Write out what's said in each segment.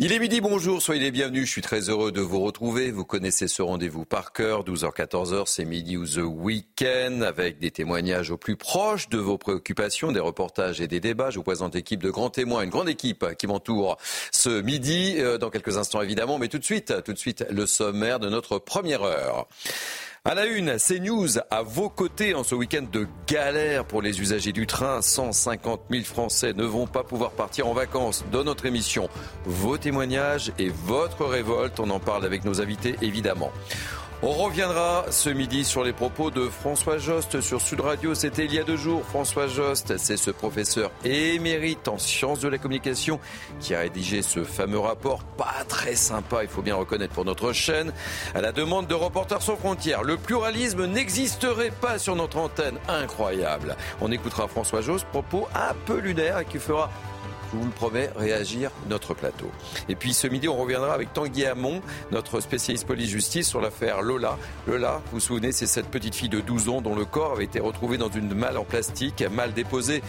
Il est midi, bonjour, soyez les bienvenus. Je suis très heureux de vous retrouver. Vous connaissez ce rendez-vous par cœur. 12h, 14h, c'est midi ou the week-end avec des témoignages au plus proche de vos préoccupations, des reportages et des débats. Je vous présente l'équipe de grands témoins, une grande équipe qui m'entoure ce midi, euh, dans quelques instants évidemment. Mais tout de suite, tout de suite, le sommaire de notre première heure. À la une, CNews à vos côtés en ce week-end de galère pour les usagers du train. 150 000 Français ne vont pas pouvoir partir en vacances. Dans notre émission, vos témoignages et votre révolte, on en parle avec nos invités évidemment. On reviendra ce midi sur les propos de François Jost sur Sud Radio. C'était il y a deux jours. François Jost, c'est ce professeur émérite en sciences de la communication qui a rédigé ce fameux rapport, pas très sympa, il faut bien reconnaître pour notre chaîne, à la demande de Reporters sans frontières. Le pluralisme n'existerait pas sur notre antenne. Incroyable. On écoutera François Jost, propos un peu lunaire et qui fera je vous le promets, réagir notre plateau. Et puis ce midi, on reviendra avec Tanguy Hamon, notre spécialiste police-justice, sur l'affaire Lola. Lola, vous vous souvenez, c'est cette petite fille de 12 ans dont le corps avait été retrouvé dans une malle en plastique, mal déposée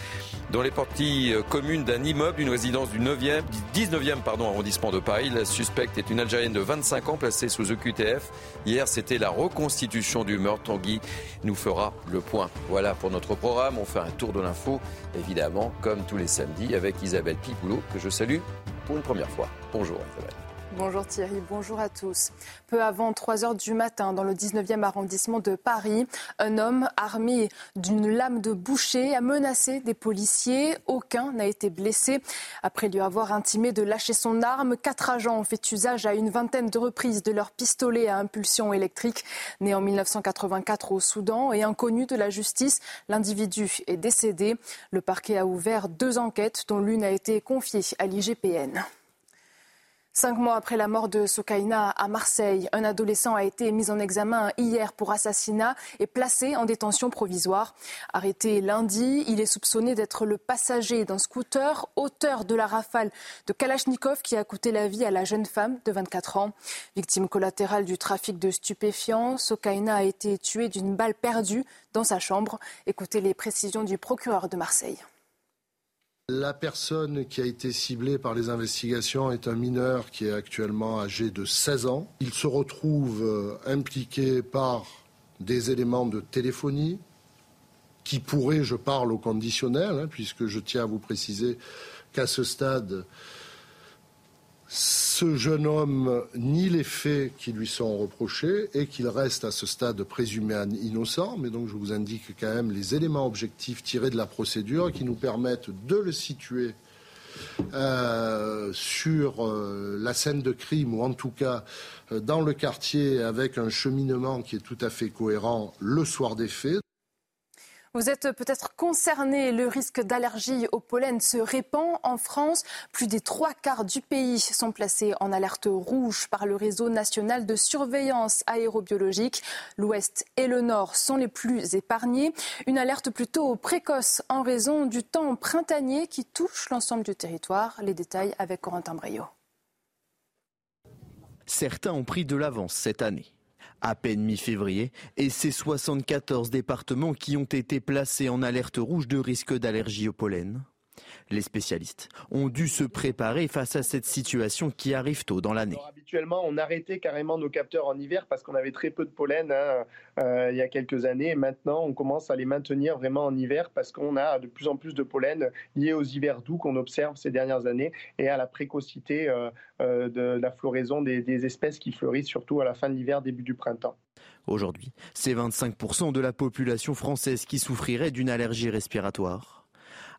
dans les parties euh, communes d'un immeuble d'une résidence du 9e, 19e pardon, arrondissement de Paris. La suspecte est une Algérienne de 25 ans placée sous EQTF. Hier, c'était la reconstitution du meurtre. Tanguy nous fera le point. Voilà pour notre programme. On fait un tour de l'info, évidemment, comme tous les samedis, avec Isabelle Pipoulot, que je salue pour une première fois. Bonjour Isabelle. Bonjour Thierry, bonjour à tous. Peu avant 3 heures du matin, dans le 19e arrondissement de Paris, un homme armé d'une lame de boucher a menacé des policiers. Aucun n'a été blessé. Après lui avoir intimé de lâcher son arme, quatre agents ont fait usage à une vingtaine de reprises de leur pistolet à impulsion électrique. Né en 1984 au Soudan et inconnu de la justice, l'individu est décédé. Le parquet a ouvert deux enquêtes, dont l'une a été confiée à l'IGPN. Cinq mois après la mort de Sokaina à Marseille, un adolescent a été mis en examen hier pour assassinat et placé en détention provisoire. Arrêté lundi, il est soupçonné d'être le passager d'un scooter, auteur de la rafale de Kalachnikov qui a coûté la vie à la jeune femme de 24 ans. Victime collatérale du trafic de stupéfiants, Sokaina a été tué d'une balle perdue dans sa chambre. Écoutez les précisions du procureur de Marseille. La personne qui a été ciblée par les investigations est un mineur qui est actuellement âgé de 16 ans. Il se retrouve euh, impliqué par des éléments de téléphonie qui pourraient, je parle au conditionnel, hein, puisque je tiens à vous préciser qu'à ce stade, ce jeune homme nie les faits qui lui sont reprochés et qu'il reste à ce stade présumé innocent. Mais donc je vous indique quand même les éléments objectifs tirés de la procédure qui nous permettent de le situer euh, sur euh, la scène de crime ou en tout cas euh, dans le quartier avec un cheminement qui est tout à fait cohérent le soir des faits. Vous êtes peut-être concerné. Le risque d'allergie au pollen se répand en France. Plus des trois quarts du pays sont placés en alerte rouge par le réseau national de surveillance aérobiologique. L'ouest et le nord sont les plus épargnés. Une alerte plutôt précoce en raison du temps printanier qui touche l'ensemble du territoire. Les détails avec Corentin Brio. Certains ont pris de l'avance cette année à peine mi-février, et ces 74 départements qui ont été placés en alerte rouge de risque d'allergie au pollen. Les spécialistes ont dû se préparer face à cette situation qui arrive tôt dans l'année. Habituellement, on arrêtait carrément nos capteurs en hiver parce qu'on avait très peu de pollen hein, euh, il y a quelques années. maintenant, on commence à les maintenir vraiment en hiver parce qu'on a de plus en plus de pollen liés aux hivers doux qu'on observe ces dernières années et à la précocité euh, euh, de la floraison des, des espèces qui fleurissent surtout à la fin de l'hiver, début du printemps. Aujourd'hui, c'est 25% de la population française qui souffrirait d'une allergie respiratoire.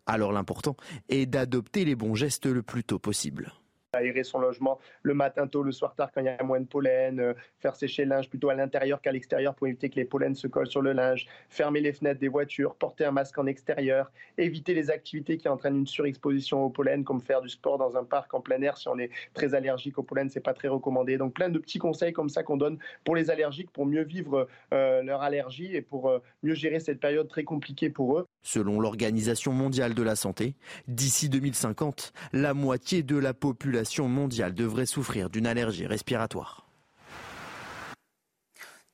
Alors l'important est d'adopter les bons gestes le plus tôt possible. Aérer son logement le matin tôt, le soir tard quand il y a moins de pollen, euh, faire sécher le linge plutôt à l'intérieur qu'à l'extérieur pour éviter que les pollens se collent sur le linge, fermer les fenêtres des voitures, porter un masque en extérieur, éviter les activités qui entraînent une surexposition au pollen, comme faire du sport dans un parc en plein air si on est très allergique au pollen, c'est pas très recommandé. Donc plein de petits conseils comme ça qu'on donne pour les allergiques pour mieux vivre euh, leur allergie et pour euh, mieux gérer cette période très compliquée pour eux. Selon l'Organisation mondiale de la santé, d'ici 2050, la moitié de la population mondiale devrait souffrir d'une allergie respiratoire.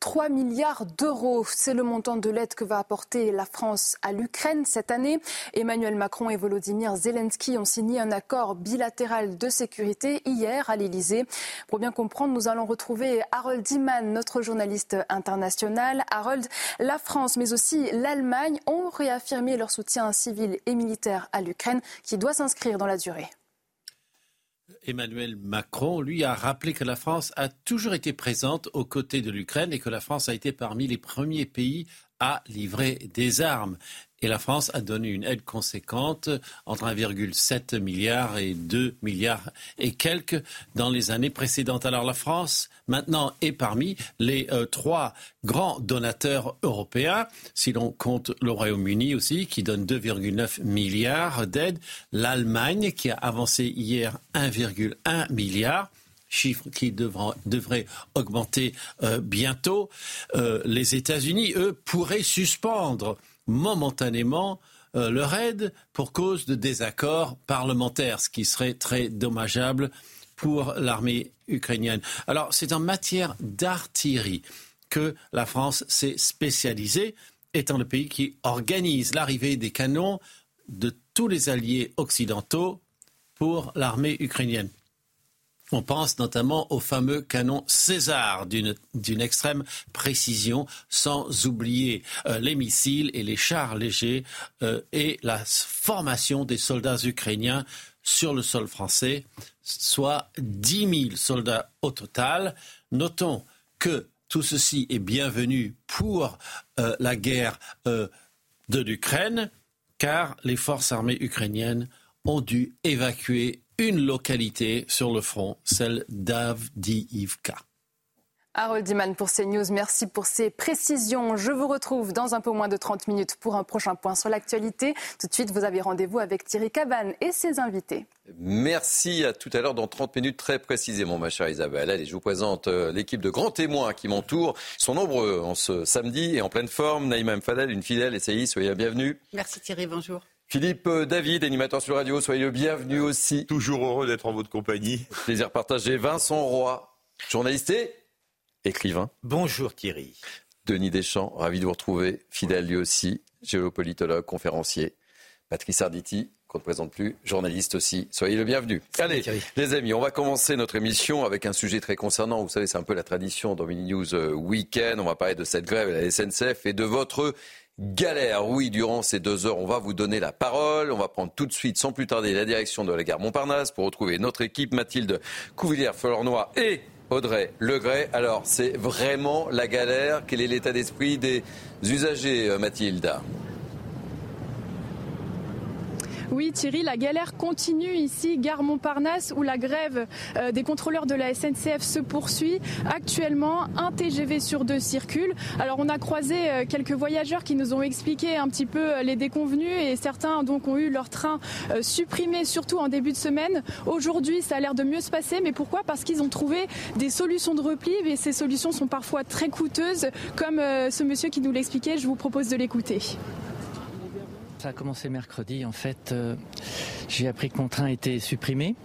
3 milliards d'euros. C'est le montant de l'aide que va apporter la France à l'Ukraine cette année. Emmanuel Macron et Volodymyr Zelensky ont signé un accord bilatéral de sécurité hier à l'Elysée. Pour bien comprendre, nous allons retrouver Harold Iman, notre journaliste international. Harold, la France, mais aussi l'Allemagne ont réaffirmé leur soutien civil et militaire à l'Ukraine qui doit s'inscrire dans la durée. Emmanuel Macron, lui, a rappelé que la France a toujours été présente aux côtés de l'Ukraine et que la France a été parmi les premiers pays à livrer des armes. Et la France a donné une aide conséquente entre 1,7 milliard et 2 milliards et quelques dans les années précédentes. Alors la France, maintenant, est parmi les euh, trois grands donateurs européens, si l'on compte le Royaume-Uni aussi, qui donne 2,9 milliards d'aides, l'Allemagne, qui a avancé hier 1,1 milliard chiffre qui devrait augmenter euh, bientôt. Euh, les États-Unis, eux, pourraient suspendre momentanément euh, leur aide pour cause de désaccords parlementaires, ce qui serait très dommageable pour l'armée ukrainienne. Alors, c'est en matière d'artillerie que la France s'est spécialisée, étant le pays qui organise l'arrivée des canons de tous les alliés occidentaux pour l'armée ukrainienne. On pense notamment au fameux canon César d'une extrême précision, sans oublier euh, les missiles et les chars légers euh, et la formation des soldats ukrainiens sur le sol français, soit 10 000 soldats au total. Notons que tout ceci est bienvenu pour euh, la guerre de l'Ukraine, car les forces armées ukrainiennes ont dû évacuer une localité sur le front, celle d'Avdiivka. Harold Diman pour CNews, merci pour ces précisions. Je vous retrouve dans un peu moins de 30 minutes pour un prochain point sur l'actualité. Tout de suite, vous avez rendez-vous avec Thierry Cabane et ses invités. Merci à tout à l'heure dans 30 minutes très précisément, ma chère Isabelle. Allez, je vous présente euh, l'équipe de grands témoins qui m'entourent. Ils sont nombreux en ce samedi et en pleine forme. Naïma Mfadel, une fidèle essayiste, soyez la bienvenue. Merci Thierry, bonjour. Philippe euh, David, animateur sur radio, soyez le bienvenu aussi. Toujours heureux d'être en votre compagnie. Plaisir partagé. Vincent Roy, journaliste et écrivain. Bonjour Thierry. Denis Deschamps, ravi de vous retrouver. Fidèle lui aussi, géopolitologue, conférencier. Patrice Arditi, qu'on ne présente plus, journaliste aussi. Soyez le bienvenu. Allez, les amis, on va commencer notre émission avec un sujet très concernant. Vous savez, c'est un peu la tradition dans Mini News euh, Weekend. On va parler de cette grève à la SNCF et de votre galère. Oui, durant ces deux heures, on va vous donner la parole. On va prendre tout de suite, sans plus tarder, la direction de la gare Montparnasse pour retrouver notre équipe, Mathilde Couvillière-Flornois et Audrey Legray. Alors, c'est vraiment la galère. Quel est l'état d'esprit des usagers, euh, Mathilde? Oui, Thierry, la galère continue ici, gare Montparnasse, où la grève euh, des contrôleurs de la SNCF se poursuit. Actuellement, un TGV sur deux circule. Alors, on a croisé euh, quelques voyageurs qui nous ont expliqué un petit peu euh, les déconvenus et certains donc ont eu leur train supprimé, surtout en début de semaine. Aujourd'hui, ça a l'air de mieux se passer, mais pourquoi? Parce qu'ils ont trouvé des solutions de repli, et ces solutions sont parfois très coûteuses, comme ce monsieur qui nous l'expliquait. Je vous propose de l'écouter. Ça a commencé mercredi. En fait, euh, j'ai appris que mon train était supprimé.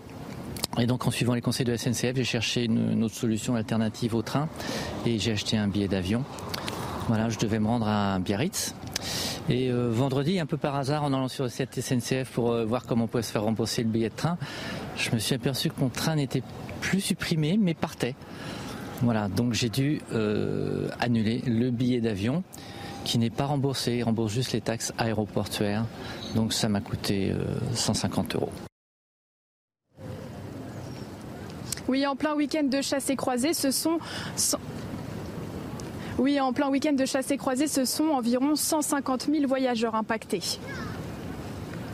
Et donc en suivant les conseils de la SNCF, j'ai cherché une, autre solution alternative au train et j'ai acheté un billet d'avion. Voilà, je devais me rendre à Biarritz. Et euh, vendredi, un peu par hasard, en allant sur le site SNCF pour euh, voir comment on pouvait se faire rembourser le billet de train, je me suis aperçu que mon train n'était plus supprimé, mais partait. Voilà, donc j'ai dû annuler le billet d'avion qui n'est pas remboursé, il rembourse juste les taxes aéroportuaires. Donc ça m'a coûté 150 euh, euros. Oui, en plein week-end de chasse et croisée, ce sont... Oui, en plein week-end de chasse et croisée, ce sont environ 150 000 voyageurs impactés.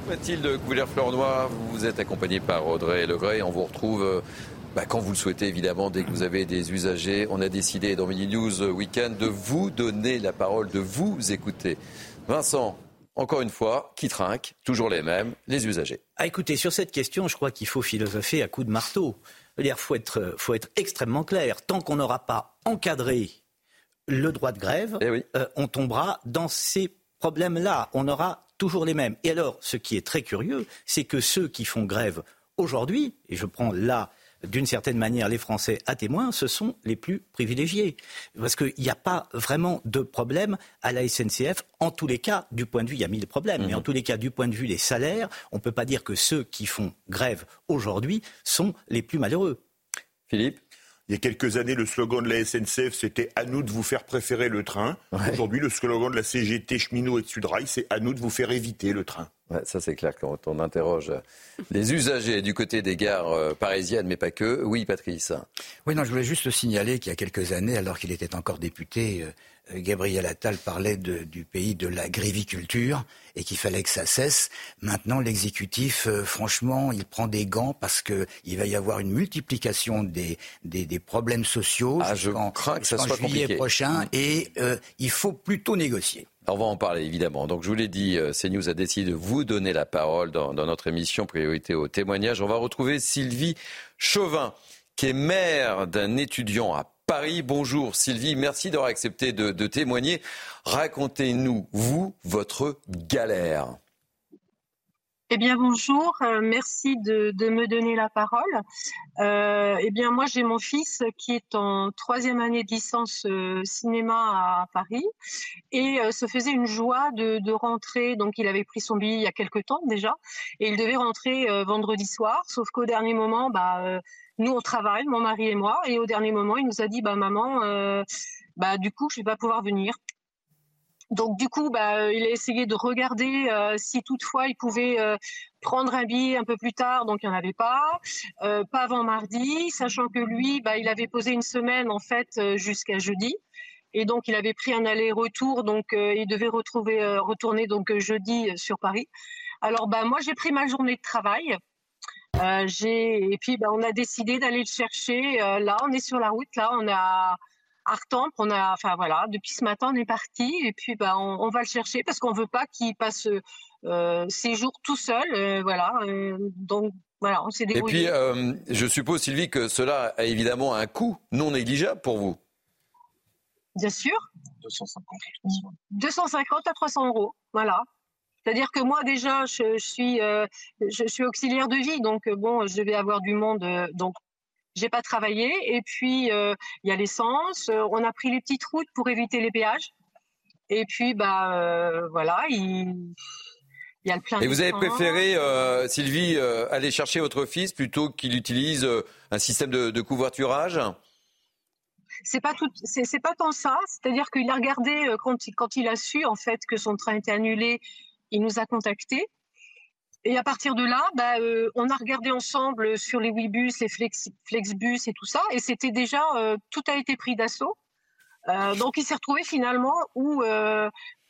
Mathilde Couvillère-Fleur-Noir, vous êtes accompagnée par Audrey Legray. On vous retrouve euh, bah, quand vous le souhaitez, évidemment, dès que vous avez des usagers. On a décidé dans Mini News Weekend de vous donner la parole, de vous écouter. Vincent, encore une fois, qui trinque Toujours les mêmes, les usagers. Ah, écoutez, sur cette question, je crois qu'il faut philosopher à coups de marteau. Il faut être, faut être extrêmement clair. Tant qu'on n'aura pas encadré le droit de grève, eh euh, on tombera dans ces problèmes-là. On aura toujours les mêmes. Et alors, ce qui est très curieux, c'est que ceux qui font grève aujourd'hui, et je prends là d'une certaine manière, les Français à témoin, ce sont les plus privilégiés. Parce qu'il n'y a pas vraiment de problème à la SNCF. En tous les cas, du point de vue, il y a mille problèmes, mais en mhm. tous les cas, du point de vue des salaires, on ne peut pas dire que ceux qui font grève aujourd'hui sont les plus malheureux. Philippe? Il y a quelques années, le slogan de la SNCF, c'était à nous de vous faire préférer le train. Aujourd'hui, le slogan de la CGT, cheminot et de Sudrail, c'est à nous de vous faire éviter le train. ça, c'est clair quand on interroge les usagers du côté des gares euh, parisiennes, mais pas que. Oui, Patrice. Oui, non, je voulais juste signaler qu'il y a quelques années, alors qu'il était encore député, euh, euh, Gabriel Attal parlait du pays de la gréviculture et qu'il fallait que ça cesse. Maintenant, l'exécutif, euh, franchement, il prend des gants parce qu'il va y avoir une multiplication des, des, problèmes sociaux ah, je crains que ça soit juillet prochain et euh, il faut plutôt négocier. On va en parler évidemment. Donc je vous l'ai dit, CNews a décidé de vous donner la parole dans, dans notre émission Priorité au témoignage. On va retrouver Sylvie Chauvin, qui est mère d'un étudiant à Paris. Bonjour Sylvie, merci d'avoir accepté de, témoigner. Racontez-nous, vous, votre galère. Eh bien bonjour, euh, merci de, me donner la parole. Euh, eh bien moi j'ai mon fils qui est en troisième année de licence euh, cinéma à Paris et se faisait une joie de, rentrer. Donc il avait pris son billet il y a quelque temps déjà et il devait rentrer vendredi soir. Sauf qu'au dernier moment, bah nous, on travaille, mon mari et moi, et au dernier moment, il nous a dit, bah maman, euh, bah du coup, je vais pas pouvoir venir. Donc du coup, bah, il a essayé de regarder euh, si toutefois il pouvait euh, prendre un billet un peu plus tard, donc il n'y en avait pas, pas avant mardi, sachant que lui, bah, il avait posé une semaine en fait jusqu'à jeudi, et donc il avait pris un aller-retour, donc il devait retrouver, retourner donc jeudi sur Paris. Alors bah moi j'ai pris ma journée de travail, euh, et puis ben, on a décidé d'aller le chercher. Euh, là, on est sur la route. Là, on est à Artemps. On a, enfin voilà, depuis ce matin, on est parti. Et puis ben, on, va le chercher parce qu'on veut pas qu'il passe euh, ses jours tout seul. voilà. donc voilà, on s'est débrouillé. Et puis, je suppose, Sylvie, que cela a évidemment un coût non négligeable pour vous. Bien sûr. 250 à 300 euros. Voilà. C'est-à-dire que moi déjà, je, suis, euh, je suis auxiliaire de vie, donc euh, bon, je vais avoir du monde, euh, donc j'ai pas travaillé. Et puis il y a l'essence. on a pris les petites routes pour éviter les péages. Et puis bah voilà, il, y a le plein. Et vous avez préféré, Sylvie, aller chercher votre fils plutôt qu'il utilise un système de, couverturage? C'est pas tout, c'est pas tant ça. C'est-à-dire qu'il a regardé quand, quand il a su en fait que son train était annulé il nous a contactés. Et à partir de là, bah, euh, on a regardé ensemble sur les Webus, les Flex, Flexbus et tout ça, et c'était déjà euh, tout a été pris d'assaut. Euh, donc il s'est retrouvé finalement où,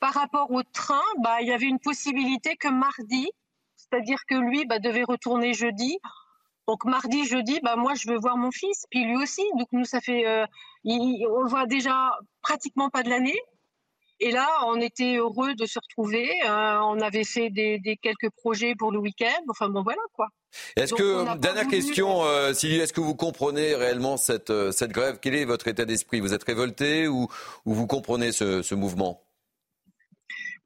par rapport au train, bah, il y avait une possibilité que mardi, c'est-à-dire que lui bah, devait retourner jeudi. Donc mardi, jeudi, bah, moi je veux voir mon fils, puis lui aussi. Donc nous ça fait, on le voit déjà pratiquement pas de l'année. Et là, on était heureux de se retrouver. Euh, on avait fait des, quelques projets pour le week-end. Enfin bon, voilà quoi. Est-ce que, dernière question, euh, Sylvie, est-ce que vous comprenez réellement cette, euh, cette grève? Quel est votre état d'esprit? Vous êtes révolté ou, ou vous comprenez ce, ce mouvement?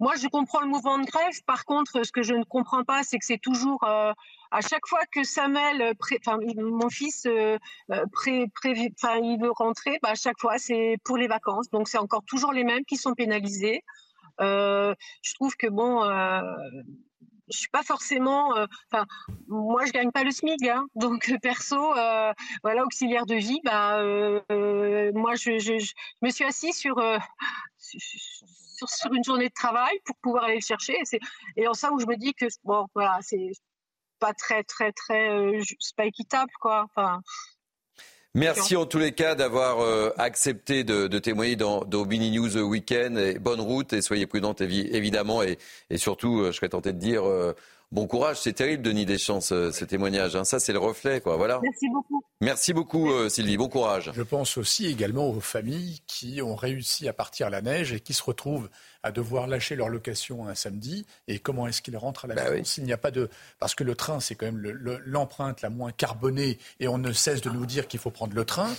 Moi, je comprends le mouvement de grève. Par contre, ce que je ne comprends pas, c'est que c'est toujours euh, à chaque fois que Samuel, euh, enfin, mon fils, euh, pré, il veut rentrer, bah, à chaque fois c'est pour les vacances. Donc c'est encore toujours les mêmes qui sont pénalisés. je trouve que bon, je suis pas forcément, enfin, moi je gagne pas le SMIC, hein, donc perso, voilà, auxiliaire de vie, bah, moi je, je, je, me suis assise sur, sur, une journée de travail pour pouvoir aller le chercher. Et, en ça où je me dis que bon, voilà, c'est pas très, très, très, euh, pas équitable, quoi. Merci en tous les cas d'avoir euh, accepté de, témoigner dans, dans Mini News Weekend. Bonne route et soyez prudente évidemment. Et, et surtout, euh, je serais tenté de dire, bon courage. C'est terrible, Denis Deschamps, ce, ce témoignage. Hein. Ça, c'est le reflet, quoi. Voilà. Merci beaucoup. Merci beaucoup, euh, Sylvie. Bon courage. Je pense aussi également aux familles qui ont réussi à partir à la neige et qui se retrouvent à devoir lâcher leur location un samedi. Et comment est-ce qu'ils rentrent à la bah maison s'il n'y a pas de parce que le train, c'est quand même l'empreinte la moins carbonée et on ne cesse de nous dire qu'il faut prendre le train.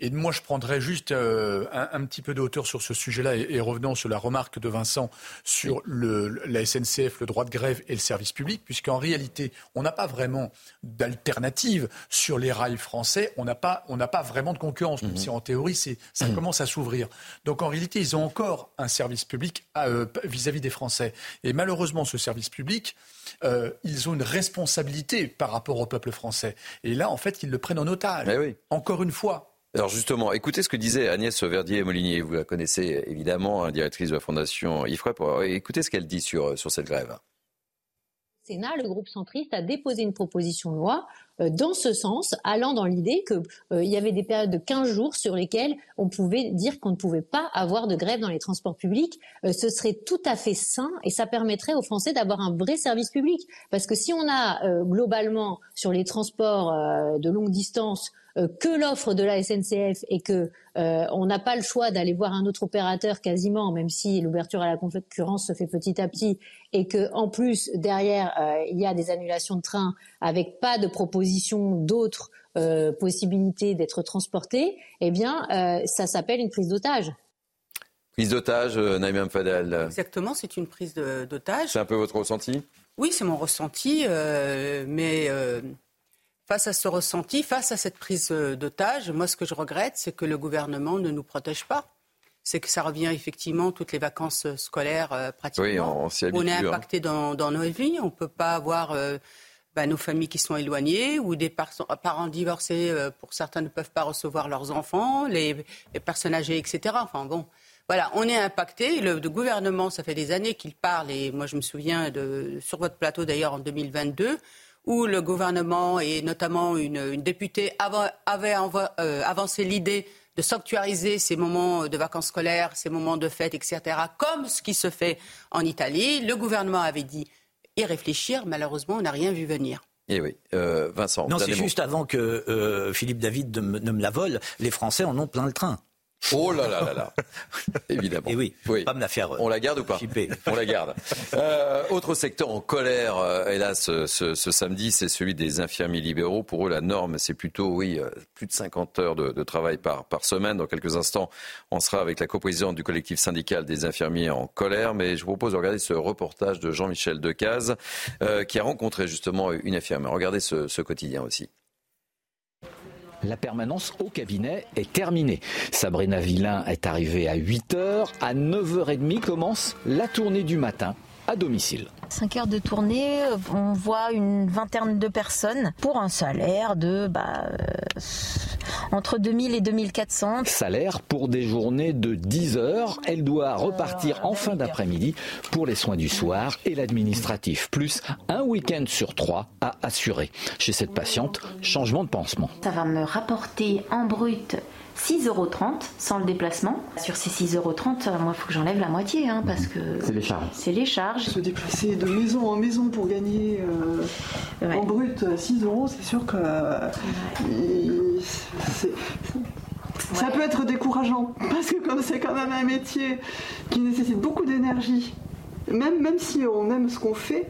Et moi, je prendrais juste euh, un, petit peu de hauteur sur ce sujet-là et, revenant sur la remarque de Vincent sur le, la SNCF, le droit de grève et le service public, puisqu'en réalité, on n'a pas vraiment d'alternative sur les rails français. On n'a pas, on n'a pas vraiment de concurrence, même mhm. si en théorie, c'est, ça mhm. commence à s'ouvrir. Donc en réalité, ils ont encore un service public euh, vis-à-vis des Français. Et malheureusement, ce service public, euh, ils ont une responsabilité par rapport au peuple français. Et là, en fait, ils le prennent en otage. Oui. Encore une fois, alors justement, écoutez ce que disait Agnès Verdier-Molinier. Vous la connaissez évidemment, hein, directrice de la Fondation IFREP. Écoutez ce qu'elle dit sur, sur cette grève. Sénat, le groupe centriste a déposé une proposition de loi euh, dans ce sens, allant dans l'idée qu'il euh, y avait des périodes de 15 jours sur lesquelles on pouvait dire qu'on ne pouvait pas avoir de grève dans les transports publics. Euh, ce serait tout à fait sain et ça permettrait aux Français d'avoir un vrai service public. Parce que si on a globalement sur les transports de longue distance euh, que l'offre de la SNCF et que euh, on n'a pas le choix d'aller voir un autre opérateur quasiment, même si l'ouverture à la concurrence se fait petit à petit, et que en plus derrière euh, il y a des annulations de trains avec pas de proposition d'autres possibilités d'être transportés, eh bien ça s'appelle une prise d'otage. Prise d'otage, Naïm Fadel. Exactement, c'est une prise d'otage. C'est un peu votre ressenti? Oui, c'est mon ressenti, mais Face à ce ressenti, face à cette prise euh, d'otage, moi, ce que je regrette, c'est que le gouvernement ne nous protège pas. C'est que ça revient effectivement toutes les vacances euh, scolaires euh, pratiquement. Oui, on, on, est hein. impacté dans, nos vies. On ne peut pas avoir bah, nos familles qui sont éloignées ou des parents divorcés. pour certains ne peuvent pas recevoir leurs enfants, les, personnes âgées, etc. Enfin bon. Voilà, on est impacté. Le, le, gouvernement, ça fait des années qu'il parle, et moi je me souviens de, sur votre plateau d'ailleurs en 2022, où le gouvernement et notamment une, députée avaient euh, avancé l'idée de sanctuariser ces moments de vacances scolaires, ces moments de fête, etc., comme ce qui se fait en Italie. Le gouvernement avait dit y réfléchir. Malheureusement, on n'a rien vu venir. Et eh oui, euh, Vincent. Non, c'est juste avant que euh, Philippe David ne me la vole. Les Français en ont plein le train. Oh là là là là Évidemment. Et oui, oui. pas me la faire. On la garde ou pas On la garde. Euh, autre secteur en colère, euh, hélas, ce, ce, samedi, c'est celui des infirmiers libéraux. Pour eux, la norme, c'est plutôt, oui, euh, plus de 50 heures de, de, travail par, par semaine. Dans quelques instants, on sera avec la coprésidente du collectif syndical des infirmiers en colère. Mais je vous propose de regarder ce reportage de Jean-Michel Decaze, euh, qui a rencontré justement une infirmière. Regardez ce, ce quotidien aussi. La permanence au cabinet est terminée. Sabrina Villain est arrivée à 8h. À 9h30 commence la tournée du matin à domicile. 5 heures de tournée, on voit une vingtaine de personnes pour un salaire de bah, euh, entre 2000 et 2400. Salaire pour des journées de 10 heures. Elle doit repartir en fin d'après-midi pour les soins du soir et l'administratif, plus un week-end sur trois à assurer. Chez cette patiente, changement de pansement. Ça va me rapporter en brut 6,30 euros sans le déplacement. Sur ces 6,30 euros, moi, il faut que j'enlève la moitié, hein, parce que c'est les charges. C'est les charges. Se déplacer de maison en maison pour gagner euh, en brut 6 euros, c'est sûr que ça peut être décourageant, parce que comme c'est quand même un métier qui nécessite beaucoup d'énergie même, même si on aime ce qu'on fait,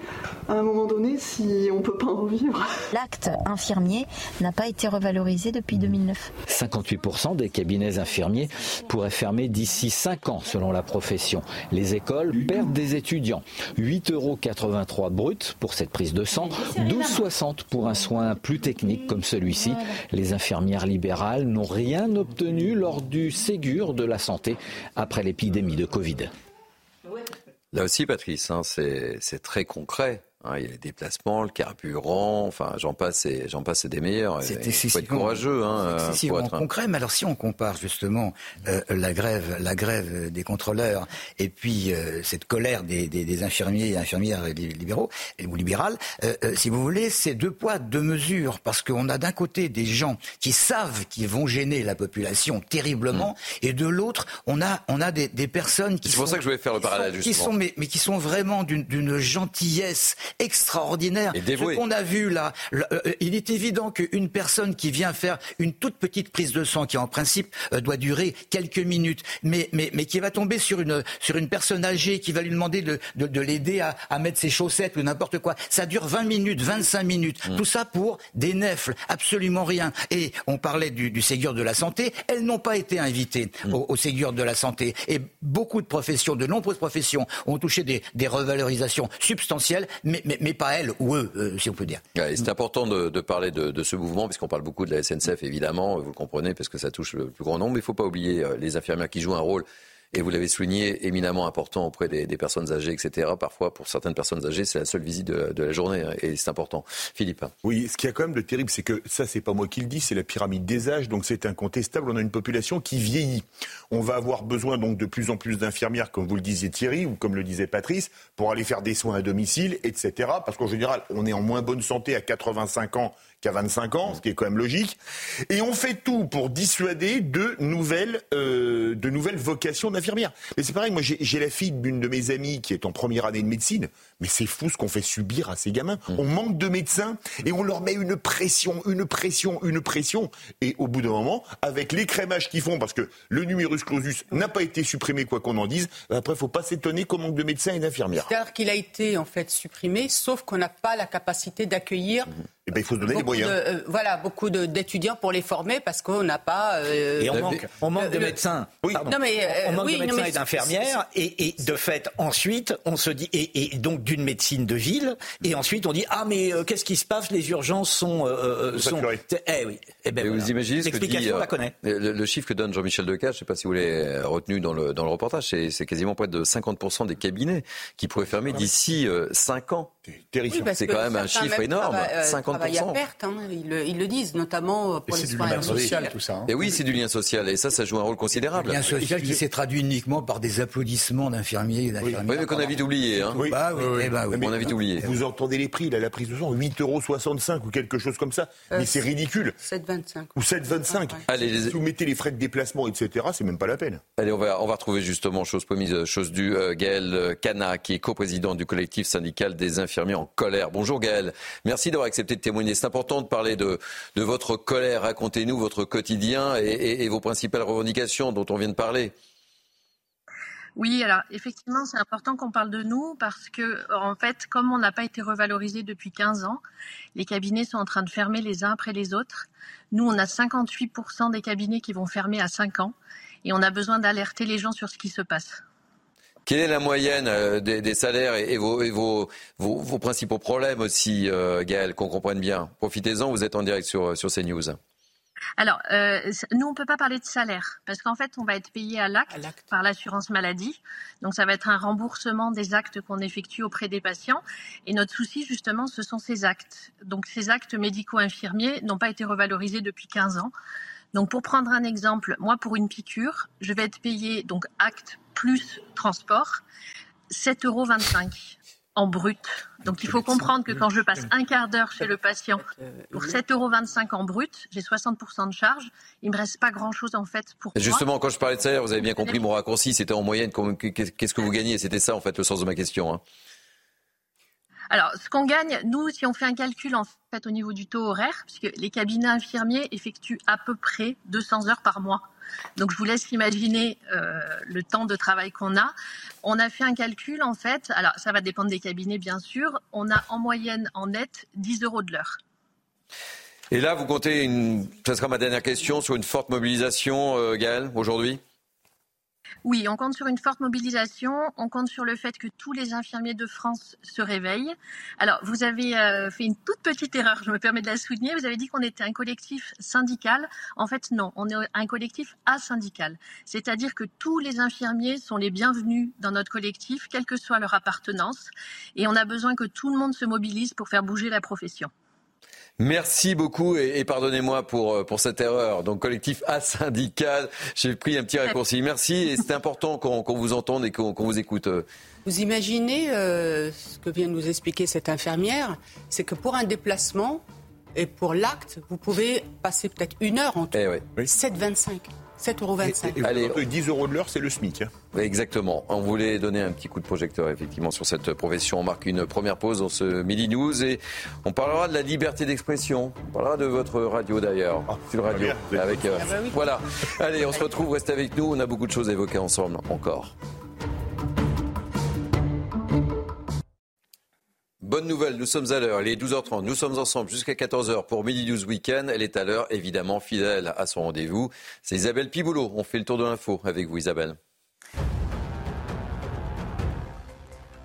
à un moment donné, si on ne peut pas en vivre. L'acte infirmier n'a pas été revalorisé depuis 2009. 58% des cabinets infirmiers pourraient fermer d'ici 5 ans, selon la profession. Les écoles perdent des étudiants. 8,83 euros brut pour cette prise de sang, 12,60 pour un soin plus technique comme celui-ci. Les infirmières libérales n'ont rien obtenu lors du Ségur de la santé après l'épidémie de Covid. Là aussi, Patrice, hein, c'est très concret. Hein, il y a les déplacements, le carburant, enfin j'en passe et j'en passe et des meilleurs. Il faut être courageux. Hein, c'est être... concret, mais alors si on compare justement euh, la grève, la grève des contrôleurs et puis euh, cette colère des, des, des, infirmiers et infirmières libéraux ou libérales, euh, si vous voulez, c'est deux poids deux mesures parce qu'on a d'un côté des gens qui savent qu'ils vont gêner la population terriblement mm. et de l'autre on a on a des, des personnes qui c'est pour ça que je voulais faire le parallèle qui sont mais, mais qui sont vraiment d'une gentillesse extraordinaire. Et dévoué. Ce qu'on a vu là, euh, il est évident qu'une personne qui vient faire une toute petite prise de sang, qui en principe euh, doit durer quelques minutes, mais, mais, mais qui va tomber sur une, sur une personne âgée, qui va lui demander de, de, de l'aider à, à mettre ses chaussettes ou n'importe quoi, ça dure 20 minutes, 25 minutes. Tout ça pour des nefles, absolument rien. Et on parlait du, du Ségur de la santé, elles n'ont pas été invitées au, au Ségur de la santé. Et beaucoup de professions, de nombreuses professions, ont touché des, des revalorisations substantielles, mais, mais, pas elles ou eux, euh, si on peut dire. C'est important de, de parler de, de ce mouvement, puisqu'on parle beaucoup de la SNCF, évidemment, vous le comprenez, parce que ça touche le plus grand nombre. Mais il ne faut pas oublier euh, les infirmières qui jouent un rôle, et vous l'avez souligné, éminemment important auprès des, personnes âgées, etc. Parfois, pour certaines personnes âgées, c'est la seule visite de, la journée, hein, et c'est important. Philippe. Oui, ce qui y a quand même de terrible, c'est que ça, c'est pas moi qui le dis, c'est la pyramide des âges, donc c'est incontestable. On a une population qui vieillit. On va avoir besoin donc de plus en plus d'infirmières, comme vous le disiez Thierry, ou comme le disait Patrice, pour aller faire des soins à domicile, etc. Parce qu'en général, on est en moins bonne santé à 85 ans qu'à 25 ans, ce qui est quand même logique. Et on fait tout pour dissuader de nouvelles, euh, de nouvelles vocations d'infirmières. Mais c'est pareil, moi j'ai j'ai la fille d'une de mes amies qui est en première année de médecine, mais c'est fou ce qu'on fait subir à ces gamins. On manque de médecins et on leur met une pression, une pression, une pression. Et au bout d'un moment, avec l'écrémage qu'ils font, parce que le numerus clausus n'a pas été supprimé quoi qu'on en dise, après faut pas s'étonner qu'on manque de médecins et d'infirmières. C'est-à-dire qu'il a été en fait supprimé, sauf qu'on n'a pas la capacité d'accueillir. Eh ben, il faut se donner les moyens. de, euh, voilà, beaucoup de- d'étudiants pour les former parce qu'on n'a pas. euh, Et on manque, on manque de médecins. Pardon. Non, mais, euh, on manque oui, de non, médecins mais et d'infirmières. Et, et de fait, ensuite, on se dit, et, et donc d'une médecine de ville, et ensuite on dit, ah mais euh, qu'est-ce qui se passe? Les urgences sont... euh, sont eh oui. Eh ben Et voilà. vous imaginez ce que dit, on euh, la connaît. Le, le chiffre que donne Jean-Michel Decaze, je ne sais pas si vous l'avez retenu dans le, dans le reportage, c'est, c'est quasiment près de 50% des cabinets qui pourraient fermer d'ici 5 ans. Oui, parce c'est quand même un chiffre énorme, euh, 50%. travaillent à perte, hein, ils, le, ils le disent, notamment euh, pour les soins à domicile. hein. Et oui, c'est du lien social, et ça, ça joue un rôle considérable. Un lien social qui s'est traduit uniquement par des applaudissements d'infirmiers et d'infirmières. Oui, mais qu'on a vite oublié. Hein. Oui. Bah oui, eh oui. On a vite oublié. Vous entendez les prix, là, la prise de sang, 8,65 euros ou quelque chose comme ça. Euh, Mais c'est ridicule. 7,25. Ou 7,25. Allez, les- Si vous mettez les frais de déplacement, etc., c'est même pas la peine. Allez, on va, on va retrouver justement, chose promise, chose due, euh, Gaël euh, Cana, qui est coprésident du collectif syndical des infirmiers en colère. Bonjour Gaël, merci d'avoir accepté de témoigner. C'est important de parler de, de votre colère. Racontez-nous votre quotidien et, et- et vos principales revendications dont on vient de parler. Oui, alors effectivement, c'est important qu'on parle de nous parce que, en fait, comme on n'a pas été revalorisé depuis 15 ans, les cabinets sont en train de fermer les uns après les autres. Nous, on a 58% des cabinets qui vont fermer à 5 ans et on a besoin d'alerter les gens sur ce qui se passe. Quelle est la moyenne euh, des, salaires et, vos principaux problèmes aussi, euh, Gaël, qu'on comprenne bien? Profitez-en, vous êtes en direct sur, sur CNews. Alors, euh, nous, on ne peut pas parler de salaire parce qu'en fait, on va être payé à l'acte par l'assurance maladie. Donc, ça va être un remboursement des actes qu'on effectue auprès des patients. Et notre souci, justement, ce sont ces actes. Donc, ces actes médico-infirmiers n'ont pas été revalorisés depuis 15 ans. Donc, pour prendre un exemple, moi, pour une piqûre, je vais être payé, donc acte plus transport, 7,25 euros en brut. Donc, il faut comprendre que quand je passe un quart d'heure chez le patient pour 7,25 euros en brut, j'ai 60% de charge. Il me reste pas grand-chose, en fait, pour moi. Justement, quand je parlais de salaire, vous avez bien compris mon raccourci, c'était en moyenne, qu'est-ce que vous gagnez? C'était ça, en fait, le sens de ma question. hein. Alors, ce qu'on gagne, nous, si on fait un calcul en fait au niveau du taux horaire, puisque les cabinets infirmiers effectuent à peu près 200 heures par mois. Donc, je vous laisse imaginer euh, le temps de travail qu'on a. On a fait un calcul, en fait. Alors, ça va dépendre des cabinets, bien sûr. On a en moyenne, en net, 10 euros de l'heure. Et là, vous comptez, une, ça sera ma dernière question, sur une forte mobilisation, euh, Gaël, aujourd'hui? Oui, on compte sur une forte mobilisation. On compte sur le fait que tous les infirmiers de France se réveillent. Alors, vous avez euh, fait une toute petite erreur, je me permets de la souligner. Vous avez dit qu'on était un collectif syndical. En fait, non, on est un collectif asyndical. C'est-à-dire que tous les infirmiers sont les bienvenus dans notre collectif, quelle que soit leur appartenance. Et on a besoin que tout le monde se mobilise pour faire bouger la profession. Merci beaucoup et, et pardonnez-moi pour, euh, pour cette erreur. Donc collectif asyndical, j'ai pris un petit raccourci. Merci et c'est important qu'on qu'on vous entende et qu'on qu'on vous écoute. Vous imaginez euh, ce que vient de nous expliquer cette infirmière, c'est que pour un déplacement et pour l'acte, vous pouvez passer peut-être une heure en tout. Eh 7,25. 7,25 Allez, 10 euros de l'heure, c'est le SMIC. Hein. Exactement. On voulait donner un petit coup de projecteur effectivement sur cette profession. On marque une première pause dans ce Midi News et on parlera de la liberté d'expression. On parlera de votre radio d'ailleurs. Ah, sur radio. Avec, euh, ah bah Voilà. Allez, on se retrouve. Restez avec nous. On a beaucoup de choses à évoquer ensemble encore. Bonne nouvelle, nous sommes à l'heure, il est 12h30, nous sommes ensemble jusqu'à 14h pour Midi News Weekend. Elle est à l'heure, évidemment, fidèle à son rendez-vous. C'est Isabelle Piboulot, on fait le tour de l'info avec vous Isabelle.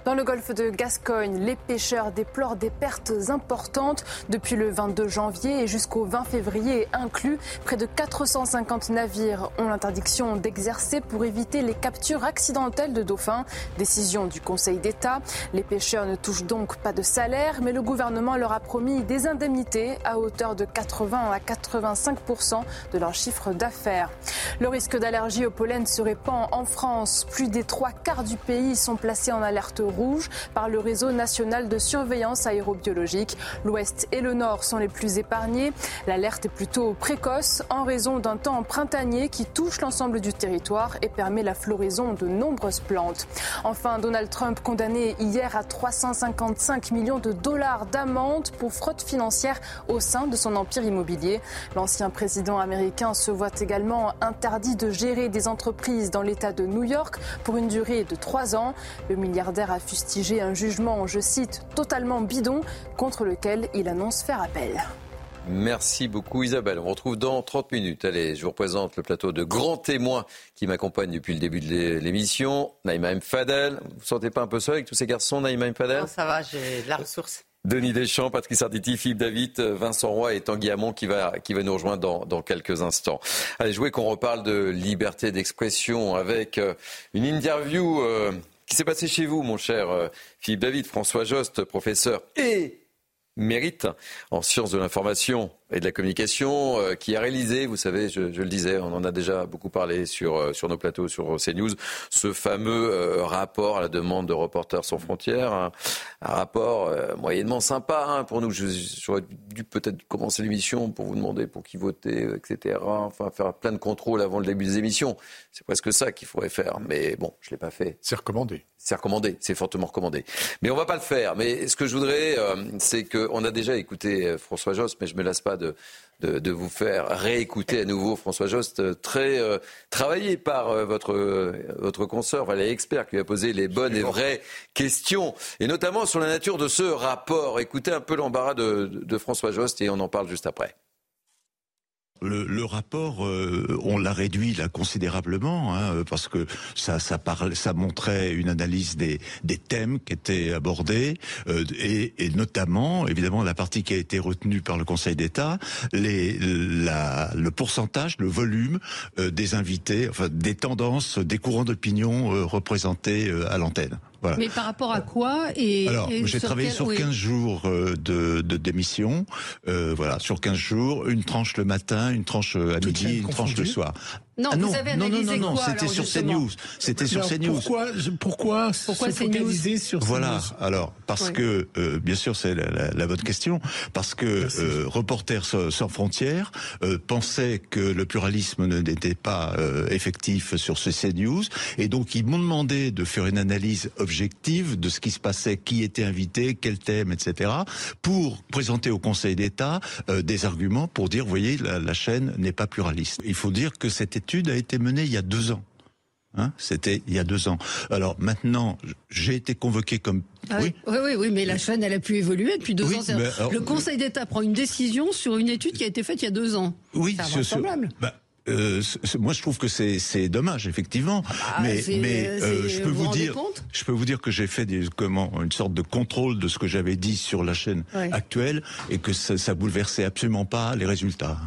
Dans le golfe de Gascogne, les pêcheurs déplorent des pertes importantes. Depuis le 22 janvier et jusqu'au 20 février inclus, près de 450 navires ont l'interdiction d'exercer pour éviter les captures accidentelles de dauphins. Décision du Conseil d'État. Les pêcheurs ne touchent donc pas de salaire, mais le gouvernement leur a promis des indemnités à hauteur de 80 à 85% de leur chiffre d'affaires. Le risque d'allergie au pollen se répand en France. Plus des trois quarts du pays sont placés en alerte rouge par le réseau national de surveillance aérobiologique. L'ouest et le nord sont les plus épargnés. L'alerte est plutôt précoce en raison d'un temps printanier qui touche l'ensemble du territoire et permet la floraison de nombreuses plantes. Enfin, Donald Trump condamné hier à 355 millions de dollars d'amende pour fraude financière au sein de son empire immobilier. L'ancien président américain se voit également interdit de gérer des entreprises dans l'État de New York pour une durée de trois ans. Le milliardaire a fustigé un jugement, je cite, totalement bidon, contre lequel il annonce faire appel. Merci beaucoup Isabelle. On retrouve dans 30 minutes. Allez, je vous représente le plateau de grands témoins qui m'accompagnent depuis le début de l'émission. Naïma M. Fadel. Vous ne sentez pas un peu seul avec tous ces garçons, Naïma M. Fadel? Non, ça va, j'ai de la ressource. Denis Deschamps, Patrice Arditi, Philippe David, Vincent Roy et Tanguy Hamon qui va, qui va nous rejoindre dans, dans quelques instants. Allez, je voulais qu'on reparle de liberté d'expression avec euh, une interview euh, qui s'est passé chez vous, mon cher euh, Philippe David, François Jost, professeur et mérite en sciences de l'information et de la communication euh, qui a réalisé, vous savez, je, le disais, on en a déjà beaucoup parlé sur, euh, sur nos plateaux, sur CNews, ce fameux euh, rapport à la demande de Reporters sans frontières, un rapport moyennement sympa hein, pour nous. J'aurais dû peut-être commencer l'émission pour vous demander pour qui voter, etc. Enfin, faire plein de contrôles avant le début des émissions. C'est presque ça qu'il faudrait faire, mais bon, je ne l'ai pas fait. C'est recommandé. C'est recommandé, c'est fortement recommandé. Mais on ne va pas le faire. Mais ce que je voudrais, c'est qu'on a déjà écouté François Josse, mais je me lasse pas de, de, vous faire réécouter à nouveau François Jost, très euh, travaillé par euh, votre, votre consoeur, Valérie Expert, qui a posé les bonnes et vraies questions, et notamment sur la nature de ce rapport. Écoutez un peu l'embarras de, de François Jost et on en parle juste après. Le, rapport, euh, on l'a réduit là considérablement hein, parce que ça, ça, ça montrait une analyse des, des thèmes qui étaient abordés euh, et, et, notamment, évidemment, la partie qui a été retenue par le Conseil d'État, les, la, le pourcentage, le volume euh, des invités, enfin des tendances, des courants d'opinion représentés à l'antenne. Mais par rapport à quoi et, Alors, j'ai travaillé sur 15 jours euh, de, de démission. Euh, voilà, sur 15 jours, une tranche le matin, une tranche à midi, une tranche le soir. Non, ah vous avez non, non, non, non, c'était sur CNews. C'était sur CNews. Pourquoi, pourquoi, pourquoi se focaliser sur CNews Voilà. Alors, parce que, euh, bien sûr, c'est la, la, la, bonne question, parce que euh, Reporters sans, frontières euh, pensait que le pluralisme n'était pas euh, effectif sur ce CNews, et donc ils m'ont demandé de faire une analyse objective de ce qui se passait, qui était invité, quel thème, etc., pour présenter au Conseil d'État euh, des arguments pour dire, vous voyez, la, la chaîne n'est pas pluraliste. Il faut dire que c'était étude a été menée il y a deux ans. Hein C'était il y a deux ans. Alors maintenant, j'ai été convoqué comme. Ah oui. oui, oui, mais la chaîne, elle a pu évoluer depuis deux ans. le Conseil d'État prend une décision sur une étude qui a été faite il y a deux ans. Oui, c'est semblable. Bah, euh, moi, je trouve que c'est dommage, effectivement. Ah mais mais euh, je peux vous, dire, je peux vous dire que j'ai fait des, comment une sorte de contrôle de ce que j'avais dit sur la chaîne actuelle et que ça, ça bouleversait absolument pas les résultats.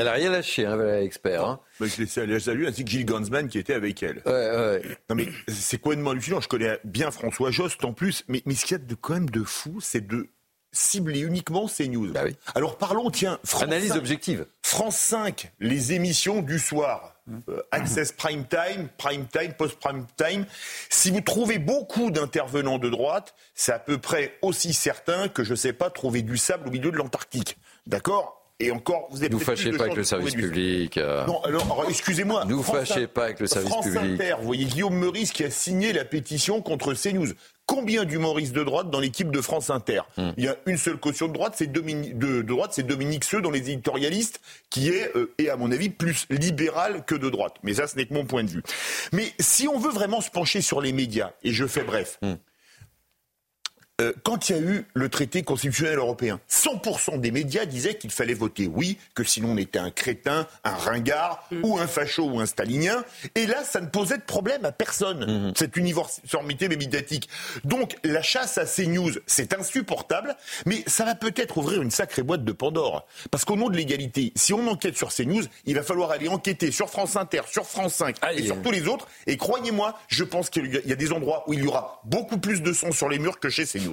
Elle a rien lâché, hein, expert. Hein. Bah, je l'ai salué, ainsi que Gilles Gansman qui était avec elle. Ouais, ouais. Non mais c'est complètement hallucinant. Je connais bien François Jost en plus, mais, mais ce qu'il y a de quand même de fou, c'est de cibler uniquement ces news. Bah oui. Alors parlons, tiens, France analyse objective. France 5, les émissions du soir. Euh, Access Prime Time, Prime Time, Post Prime Time. Si vous trouvez beaucoup d'intervenants de droite, c'est à peu près aussi certain que je sais pas trouver du sable au milieu de l'Antarctique. D'accord? Et encore, vous êtes. Nous fâchez pas avec le service public. Euh. Non, alors, excusez-moi. Nous fâchez pas avec le service France public. Inter, vous voyez Guillaume Meurice qui a signé la pétition contre CNews. Combien d'humoristes de droite dans l'équipe de France Inter hmm. Il y a une seule caution de droite, c'est Dominique, de, droite, c'est Dominique Seux dans les éditorialistes, qui est, euh, et à mon avis, plus libéral que de droite. Mais ça, ce n'est que mon point de vue. Mais si on veut vraiment se pencher sur les médias, et je fais bref, hmm. Euh, quand il y a eu le traité constitutionnel européen, 100% des médias disaient qu'il fallait voter oui, que sinon on était un crétin, un ringard, mm. ou un facho, ou un stalinien. Et là, ça ne posait de problème à personne, mm-hmm. cette uniformité médiatique. Donc, la chasse à ces news, c'est insupportable, mais ça va peut-être ouvrir une sacrée boîte de Pandore. Parce qu'au nom de l'égalité, si on enquête sur ces news, il va falloir aller enquêter sur France Inter, sur France 5 et sur tous les autres. Et croyez-moi, je pense qu'il y a des endroits où il y aura beaucoup plus de son sur les murs que chez ces news.